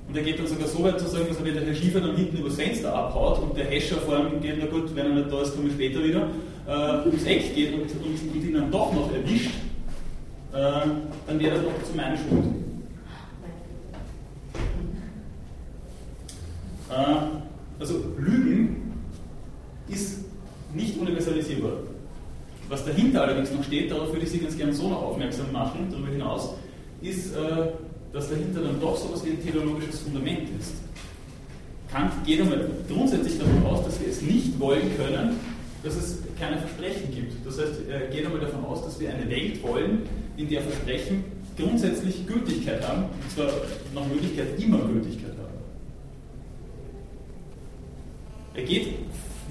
Und er geht dann sogar so weit zu sagen, dass er, wenn der Herr Schiefer dann hinten übers Fenster abhaut und der Hescher vor ihm geht, na gut, wenn er nicht da ist, komme ich später wieder, äh, ums Eck geht und, und, und ihn dann doch noch erwischt, äh, dann wäre das doch zu meiner Schuld. Äh, also Lügen ist nicht universalisierbar. Was dahinter allerdings noch steht, darauf würde ich Sie ganz gerne so noch aufmerksam machen, darüber hinaus, ist, äh, dass dahinter dann doch so etwas wie ein teleologisches Fundament ist. Kant geht einmal grundsätzlich davon aus, dass wir es nicht wollen können, dass es keine Versprechen gibt. Das heißt, er geht einmal davon aus, dass wir eine Welt wollen, in der Versprechen grundsätzlich Gültigkeit haben, und zwar nach Möglichkeit immer Gültigkeit haben. Er geht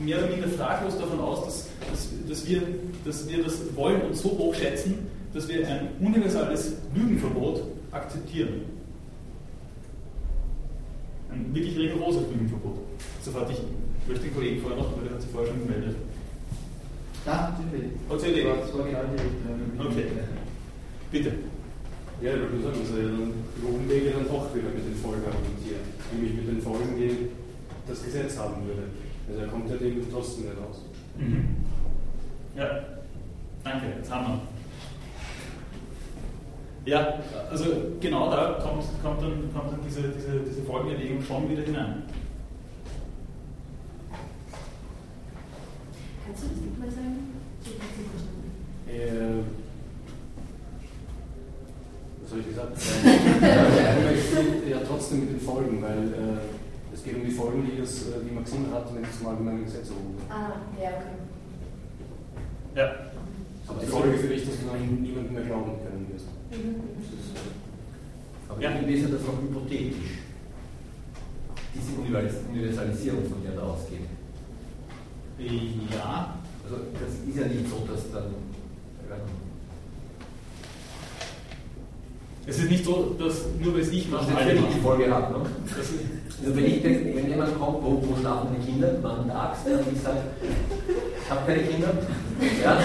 mehr oder minder fraglos davon aus, dass, dass, dass, wir, dass wir das wollen und so hoch schätzen, dass wir ein universales Lügenverbot akzeptieren. Ein wirklich rigoroses Lügenverbot. Sofort ich möchte den Kollegen vorher noch, weil der hat sich vorher schon gemeldet. Ah, natürlich. Hat sie erledigt? Das war die Richtung. Okay. Bitte. Ja, ich würde sagen, dass er dann über Umwege dann doch wieder mit den Folgen argumentiert. Nämlich mit den Folgen, die das Gesetz haben würde. Also er kommt ja dem trotzdem nicht raus. Mhm. Ja, danke, jetzt haben wir. Ja, also genau da kommt, kommt dann, kommt dann diese, diese, diese Folgenerwägung schon wieder hinein. Kannst du das nochmal sagen? Ich nicht. Äh, was habe ich gesagt? Äh, es geht ja trotzdem mit den Folgen, weil äh, es geht um die Folgen, die das, äh, die Maxim hat, wenn es zum allgemeinen Gesetz erhoben wird. Ah, ja, okay. Ja. Aber Die Folge für dich, dass dann niemandem mehr glauben können. Aber Ja. ist ja das noch hypothetisch. Diese Universal- Universalisierung, von der da ausgeht. Ja, Also das ist ja nicht so, dass dann. es ist nicht so, dass nur weil es ich mache, alle die. Folge hat. Ne? Also wenn, ich wenn jemand kommt, wo, wo schlafen die Kinder, man tags, und ich sage, ich habe keine Kinder. Ja?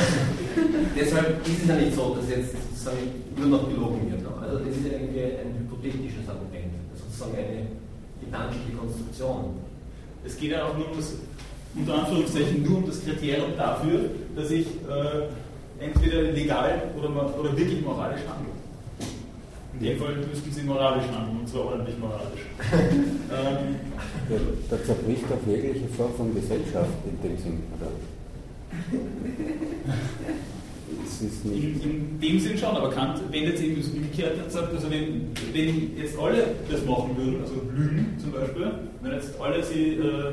Deshalb ist es ja nicht so, dass jetzt sozusagen nur noch gelogen wird. Ne? Also das ist ja irgendwie ein hypothetisches Argument, sozusagen eine gedankliche Konstruktion. es geht ja auch nur um das, unter Anführungszeichen, nur um das Kriterium dafür, dass ich äh, entweder legal oder, oder wirklich moralisch handle. In dem Fall müssten sie moralisch handeln, und zwar ordentlich moralisch. ähm, Da, da zerbricht auch jegliche Form von Gesellschaft in dem Sinn, oder? In, in dem Sinn schon, aber Kant wendet eben das Umgekehrte und sagt, also wenn, wenn jetzt alle das machen würden, also Lügen zum Beispiel, wenn jetzt alle sie äh,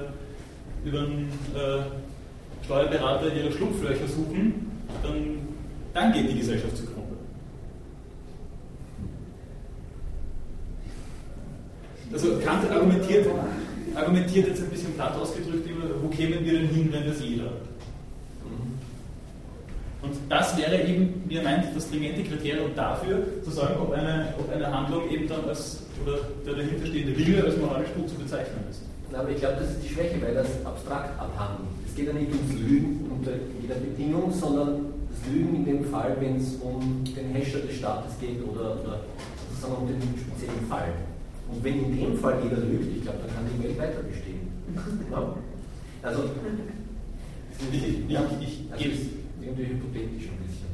über einen äh, Steuerberater ihre Schlupflöcher suchen, dann, dann geht die Gesellschaft zugrunde. Also Kant argumentiert, argumentiert jetzt ein bisschen platt ausgedrückt immer, wo kämen wir denn hin, wenn das jeder? Und das wäre eben, wie er meint, das stringente Kriterium dafür, zu sagen, ob eine, ob eine Handlung eben dann als, oder der dahinterstehende Wille als moralisch gut zu bezeichnen ist. Na, Aber ich glaube, das ist die Schwäche, weil das abstrakt abhandelt. Es geht ja nicht ums Lügen unter jeder Bedingung, sondern das Lügen in dem Fall, wenn es um den Herrscher des Staates geht oder, oder sozusagen um den speziellen Fall. Und wenn in dem Fall jeder lügt, ich glaube, dann kann die Welt weiter bestehen. Ja? Also, Ich, ich, ja, ich, also gebe- ist irgendwie hypothetisch ein bisschen.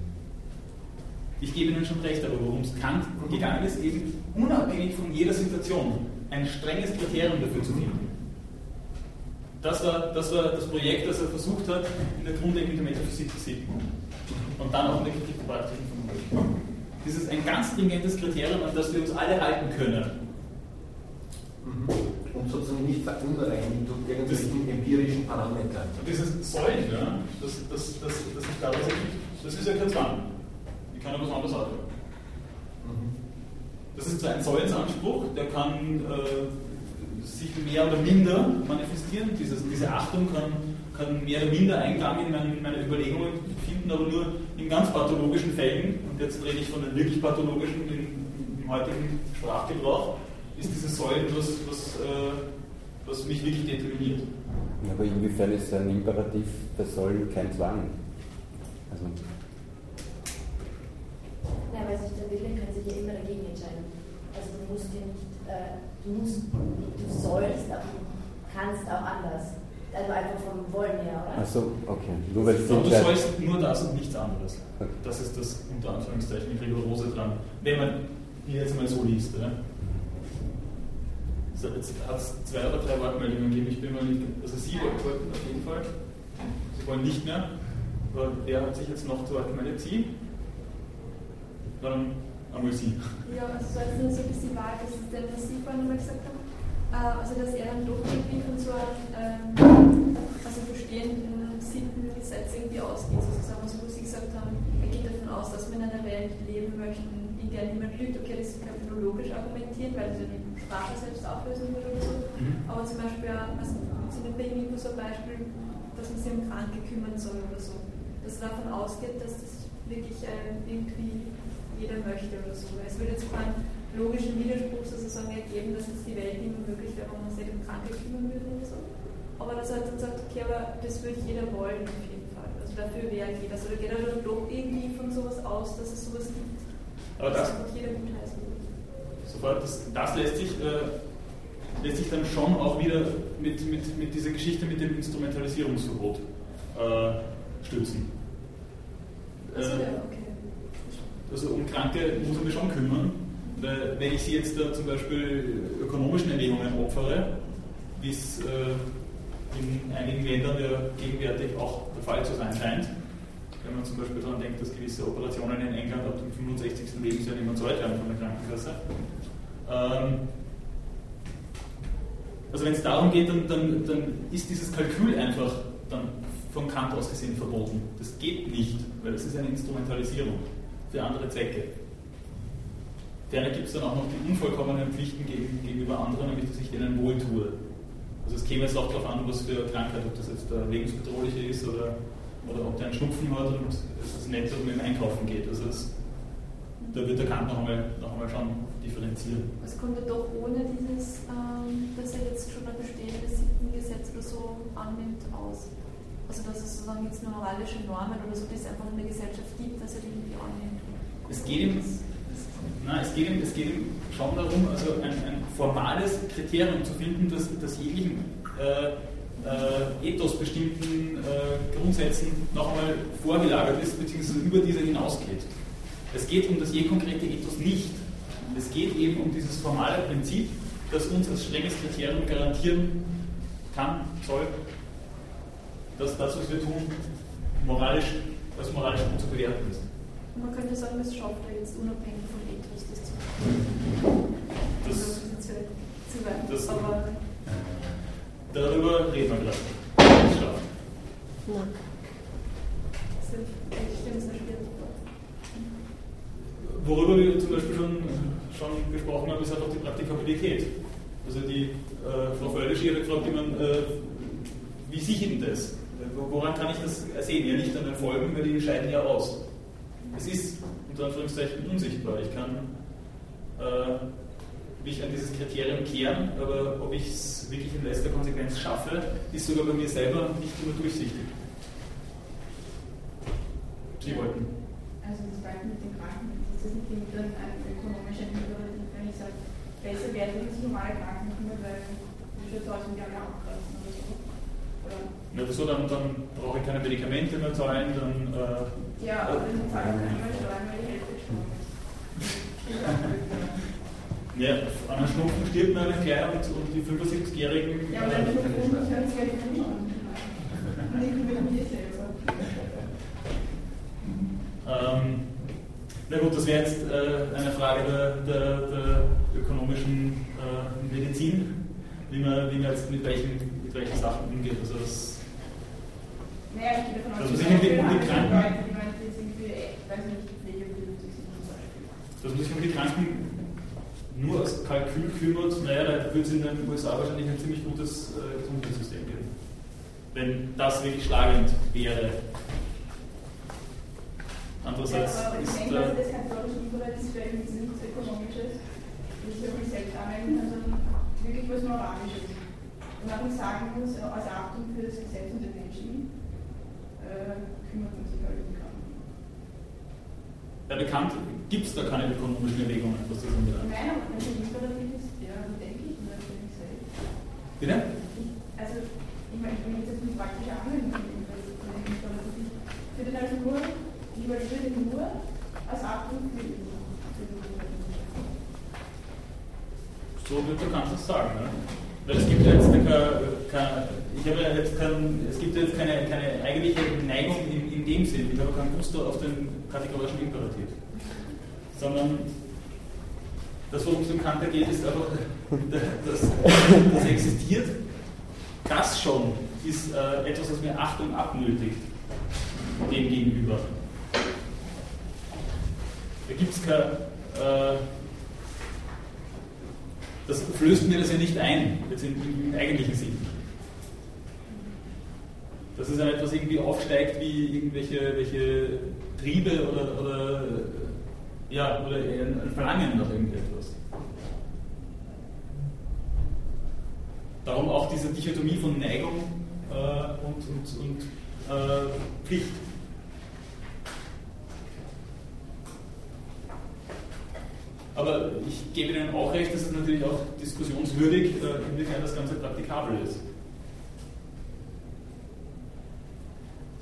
ich gebe Ihnen schon recht, aber worum es Kant gegangen ist, eben unabhängig von jeder Situation ein strenges Kriterium dafür zu finden. Das war, das war das Projekt, das er versucht hat, in der grundlegenden Metaphysik zu sehen. Und dann auch in der Kritik der praktischen Phänomenologie. Dieses ein ganz stringentes Kriterium, an das wir uns alle halten können. Und sozusagen nicht verunreinigen durch irgendwelche empirischen Parameter. Und dieses Sollen, ja, das, das, das, das sich daraus ergibt, das ist ja kein Zwang. Ich kann ja was anderes auswählen. Das ist zwar ein Sollensanspruch, der kann äh, sich mehr oder minder manifestieren. Dieses, diese Achtung kann, kann mehr oder minder Eingang in meine, meine Überlegungen finden, aber nur in ganz pathologischen Fällen, und jetzt rede ich von den wirklich pathologischen im heutigen Sprachgebrauch, ist dieses Sollen was, was, äh, was mich wirklich determiniert. Aber inwiefern ist ein Imperativ, das soll kein Zwang? Also, Ja, weil sich der Wille kann sich ja immer dagegen entscheiden. Also du musst ja nicht, äh, du musst, du sollst, aber du kannst auch anders. Also einfach vom Wollen her, oder? also okay. Nur weil du entscheidet- sollst nur das und nichts anderes. Das ist das unter Anführungszeichen Rigorose dran. Wenn man hier jetzt mal so liest. Ja. Jetzt hat es zwei oder drei Wortmeldungen gegeben, ich bin mir nicht. Also Sie wollten auf jeden Fall. Sie wollen nicht mehr. Aber wer hat sich jetzt noch zu Wort gemeldet? Sie? Dann einmal Sie. Ja, also so jetzt nur so ein bisschen vage, das ist der, was Sie vorhin mal gesagt haben. Äh, Also, dass er dann doch irgendwie von so einem ähm, also bestehenden Sittengesetz irgendwie ausgeht, sozusagen, also wo Sie gesagt haben, er geht davon aus, dass wir in einer Welt leben möchten, der niemand lügt. Okay, das kann man logisch argumentieren, weil ja die Sprache selbst auflösen würde oder so. Aber zum Beispiel, auch, also, sind bei immer so ein Beispiel, dass man sich um Kranke kümmern soll oder so. Dass er davon ausgeht, dass das wirklich äh, irgendwie jeder möchte oder so. Es würde jetzt keinen logischen Widerspruch sozusagen ergeben, dass jetzt die Welt nicht mehr möglich wäre, wenn man sich um Kranke kümmern würde oder so. Aber dass er dann sagt, okay, aber das würde jeder wollen auf jeden Fall. Also dafür wäre jeder. Also da geht er dann doch irgendwie von sowas aus, dass es sowas gibt. Aber das-. Sofort, das, das lässt, sich, äh, lässt sich dann schon auch wieder mit, mit, mit dieser Geschichte mit dem Instrumentalisierungsverbot äh, stützen. Also, Äh, also um Kranke muss ich mich schon kümmern, weil wenn ich sie jetzt da zum Beispiel ökonomischen Erwägungen opfere, wie es äh, in einigen Ländern ja gegenwärtig auch der Fall zu sein scheint, wenn man zum Beispiel daran denkt, dass gewisse Operationen in England ab dem 65. Lebensjahr nicht mehr zahlt werden von der Krankenkasse. Ähm, also wenn es darum geht, dann, dann, dann ist dieses Kalkül einfach dann von Kant aus gesehen verboten. Das geht nicht, weil es ist eine Instrumentalisierung für andere Zwecke. Ferner gibt es dann auch noch die unvollkommenen Pflichten gegenüber anderen, nämlich dass ich denen wohltue. Also es käme jetzt auch darauf an, was für Krankheit, ob das jetzt der lebensbedrohliche ist oder, oder ob der einen Schnupfen hat und es ist nett, dass man einkaufen geht. Also es, da wird der Kant noch einmal, noch einmal schon differenzieren. Es kommt ja doch ohne dieses, ähm, dass er jetzt schon ein bestehendes Sittengesetz oder so annimmt, aus. Also dass es sozusagen jetzt nur moralische Normen oder so, die es einfach in der Gesellschaft gibt, dass er die irgendwie annimmt. Es geht ihm, na, es geht ihm, es geht ihm schon darum, also ein, ein formales Kriterium zu finden, das, das jeglichen äh, äh, ethos bestimmten äh, Grundsätzen noch einmal vorgelagert ist, beziehungsweise über diese hinausgeht. Es geht um das je konkrete Ethos nicht. Es geht eben um dieses formale Prinzip, das uns als strenges Kriterium garantieren kann, soll, dass das, was wir tun, moralisch, als moralisch gut zu bewerten ist. Man könnte sagen, das schafft er jetzt unabhängig vom Ethos, das zu tun. Das, das das, Aber darüber reden wir gleich. Worüber wir zum Beispiel schon, schon gesprochen haben, ist einfach die Praktikabilität. Also die äh, Frau Völlisch hat gefragt, jemand, äh, wie sicher denn das? Woran kann ich das sehen? Ja, nicht an den Folgen, weil die scheiden ja aus. Es ist unter Anführungszeichen unsichtbar. Ich kann äh, mich an dieses Kriterium kehren, aber ob ich es wirklich in letzter Konsequenz schaffe, ist sogar bei mir selber nicht immer durchsichtig. Sie wollten. Also das Beispiel mit den Kranken, das ist nicht dann ein ökonomischer Imperativ, wenn ich sage, besser werden, sich normale Kranken kümmern, weil die schon tausend Jahre abkratzen oder so. Oder? Ja, so, dann, dann brauche ich keine Medikamente mehr zahlen, dann. Äh, ja, aber dann zahlen kann ich mal steuern, weil die Hälfte ist. Ja, an einem Schnupfen stirbt man eine Kleine und, die 75-Jährigen. Ja, aber dann Schnupfen können sie ja nicht anschauen. Nicht mit mir selber. Ähm, na gut, das wäre jetzt äh, eine Frage der, der, der ökonomischen äh, Medizin, wie man, wie man jetzt mit welchen, mit welchen Sachen umgeht. Also das, naja, ich gehe davon aus, dass man sich um die, Kranken, nicht, dass man sich um die Kranken nur als Kalkül kümmert, naja, da wird es in den USA wahrscheinlich ein ziemlich gutes äh, Gesundheitssystem geben. Wenn das wirklich schlagend wäre. Andererseits ja, aber ich ist. denke, Äh, dass das tolles Überall ist, weil es nichts Ökonomisches. Ich habe mich selbst anwenden, sondern wirklich was Moralisches. Und nicht sagen muss, aus Achtung für das Gesetz und den Menschen, äh, kümmert man sich halt um. Ja, bekannt gibt es da keine ökonomischen Erwägungen, was das anbelangt. Nein, aber wenn es imperativ ist, ja, denke ich mir natürlich selbst. Bitte? Also, ich meine, ich will jetzt nicht praktisch anwenden. Ich würde also nur, ich überlege nur aus Achtung für die. So wird Kant das sagen. Ne? Weil es gibt ja jetzt keine, ich habe jetzt kein, es gibt jetzt keine, keine eigentliche Neigung in, in dem Sinn. Ich habe keinen Gusto auf den kategorischen Imperativ. Sondern das, worum es im Kant geht, ist einfach, dass das existiert. Das schon ist äh, etwas, was mir Achtung abnötigt, dem gegenüber. Da gibt es kein. Äh, das flößt mir das ja nicht ein, jetzt im, im eigentlichen Sinn. Das ist ja etwas irgendwie aufsteigt wie irgendwelche welche Triebe oder, oder, ja, oder ein ein Verlangen nach irgendetwas. Darum auch diese Dichotomie von Neigung äh, und, und, und äh, Pflicht. Aber ich gebe Ihnen auch recht, dass es natürlich auch diskussionswürdig, äh, inwiefern das Ganze praktikabel ist.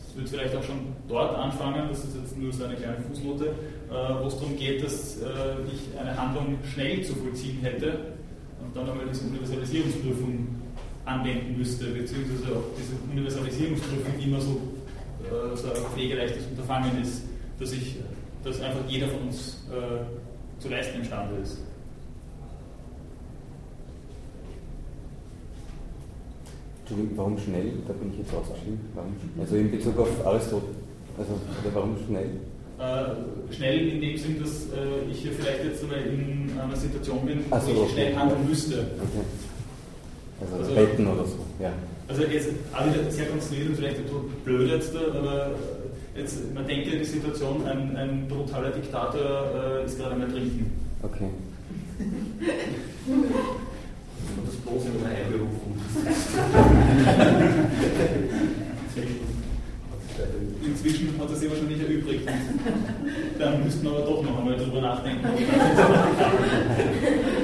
Es wird vielleicht auch schon dort anfangen, das ist jetzt nur so eine kleine Fußnote, äh, wo es darum geht, dass äh, ich eine Handlung schnell zu vollziehen hätte und dann einmal diese Universalisierungsprüfung anwenden müsste, beziehungsweise auch diese Universalisierungsprüfung immer so, so ein pflegeleichtes Unterfangen ist, dass ich, dass einfach jeder von uns zu leisten imstande ist. Entschuldigung, warum schnell? Da bin ich jetzt ausgeschrieben. Warum, also in Bezug auf Aristoteles. Also, warum schnell? Äh, schnell in dem Sinn, dass äh, ich hier vielleicht jetzt mal in einer Situation bin, wo so, ich schnell handeln müsste. Okay. Also, Also- retten oder so, ja. Also jetzt auch wieder sehr konstruiert und vielleicht etwas blöd jetzt, aber jetzt, man denke an die Situation, ein, ein brutaler Diktator äh, ist gerade am Ertrinken. Okay. Und das bloß in einer Einberufung. Inzwischen hat er sich wahrscheinlich erübrigt. Dann müssten wir aber doch noch einmal drüber nachdenken.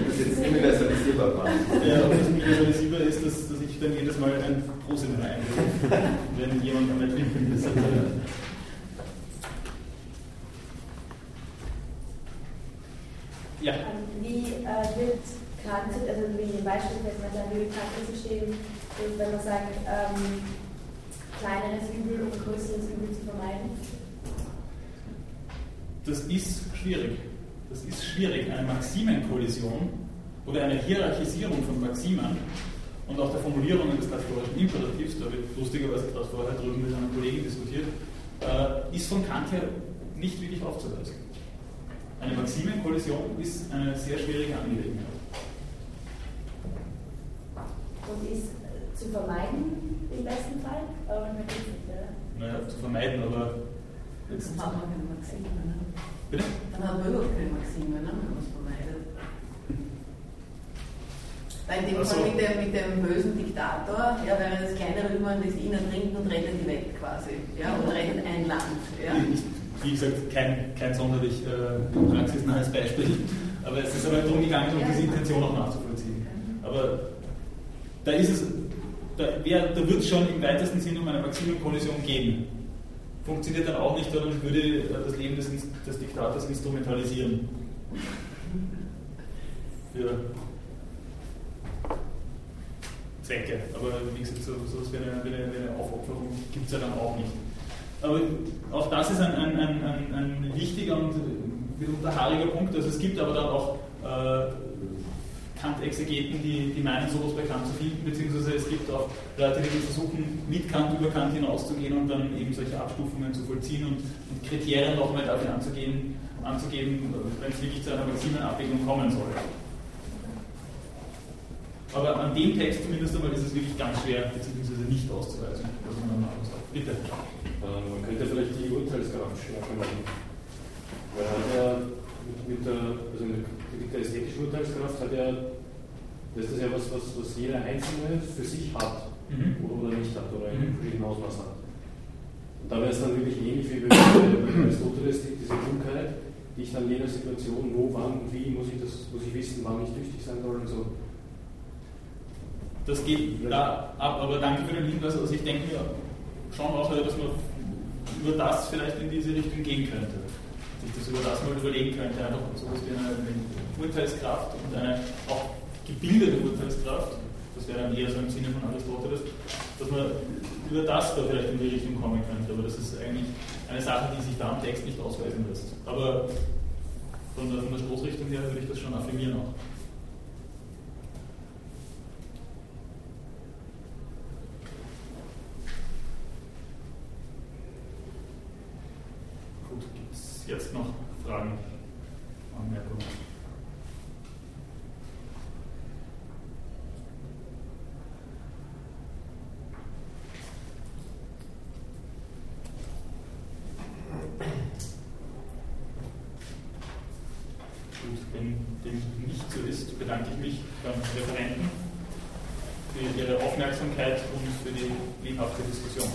Das ist jetzt universalisierbar war. Ja, ob das universalisierbar ist, dass, dass ich dann jedes Mal ein Prosit einrufe, wenn jemand am Ertrinken ist. Ja. Ähm, Wie äh, wird Kant, also wie im Beispiel fällt man wird Kant zu stehen, wenn man sagt, ähm, kleineres Übel, um größeres Übel zu vermeiden? Das ist schwierig. Das ist schwierig. Eine Maximenkollision oder eine Hierarchisierung von Maximen und auch der Formulierungen des kategorischen Imperativs, da ich lustigerweise gerade vorher drüben mit einem Kollegen diskutiert, äh, ist von Kant her nicht wirklich aufzuweisen. Eine Maximenkollision ist eine sehr schwierige Angelegenheit. Und ist äh, zu vermeiden im besten Fall? Aber man nicht, oder? Naja, zu vermeiden, aber jetzt. Dann hat man keine Maxime. Ne? Bitte? Dann hat man überhaupt keine Maxime, ne? wenn man es vermeidet. Weil in dem Ach so. Fall mit dem, mit dem bösen Diktator, ja, wäre das kleinere Übel, das ihn ertrinkt und rettet die Welt quasi. Ja, oder rettet ein Land. Ja. Wie gesagt, kein, kein sonderlich äh, praxisnahes Beispiel, aber es ist aber darum gegangen, um diese Intention auch nachzuvollziehen. Aber da ist es, da, da wird es schon im weitesten Sinne um eine Maximenkollision gehen. Funktioniert dann auch nicht, sondern würde äh, das Leben des, des Diktators instrumentalisieren. Für Zwecke. Aber wie gesagt, so, so wie eine, eine Aufopferung gibt es ja dann auch nicht. Aber auch das ist ein, ein, ein, ein, wichtiger und mitunter haariger Punkt. Also es gibt aber dann auch äh, Kant-Exegeten, die, die meinen, sowas bei Kant zu finden, beziehungsweise es gibt auch Leute, die versuchen, mit Kant über Kant hinauszugehen und dann eben solche Abstufungen zu vollziehen und, und Kriterien nochmal dafür anzugehen, anzugeben, wenn es wirklich zu einer Maximenabwägung kommen soll. Aber an dem Text zumindest einmal ist es wirklich ganz schwer, beziehungsweise nicht auszuweisen, was man dann machen soll. Bitte. Äh, Man könnte vielleicht die Urteilskraft stärker machen. Weil er hat ja mit, mit der, also mit der ästhetischen Urteilskraft hat er, das ist ja was, was, was jeder Einzelne für sich hat Mhm. oder, oder nicht hat oder in Mhm. verschiedenen Ausmaßen hat. Und da wäre es dann wirklich ähnlich wie bei bei Aristoteles, die- diese Klugheit, die ich dann in jeder Situation, wo, wann und wie, muss ich das, muss ich wissen, wann ich tüchtig sein soll und so. Das geht da ab, aber danke für den Hinweis. Also ich denke mir schon auch, dass man über das vielleicht in diese Richtung gehen könnte. Sich das über das mal überlegen könnte, einfach so etwas wie eine, Urteilskraft und eine auch gebildete Urteilskraft, das wäre dann eher so im Sinne von Aristoteles, dass man über das da vielleicht in die Richtung kommen könnte. Aber das ist eigentlich eine Sache, die sich da am Text nicht ausweisen lässt. Aber von der Stoßrichtung her würde ich das schon affirmieren auch. Gut, gibt jetzt noch Fragen, Anmerkungen? Gut, wenn dem nicht so ist, bedanke ich mich beim Referenten für Ihre Aufmerksamkeit und für die lebhafte Diskussion.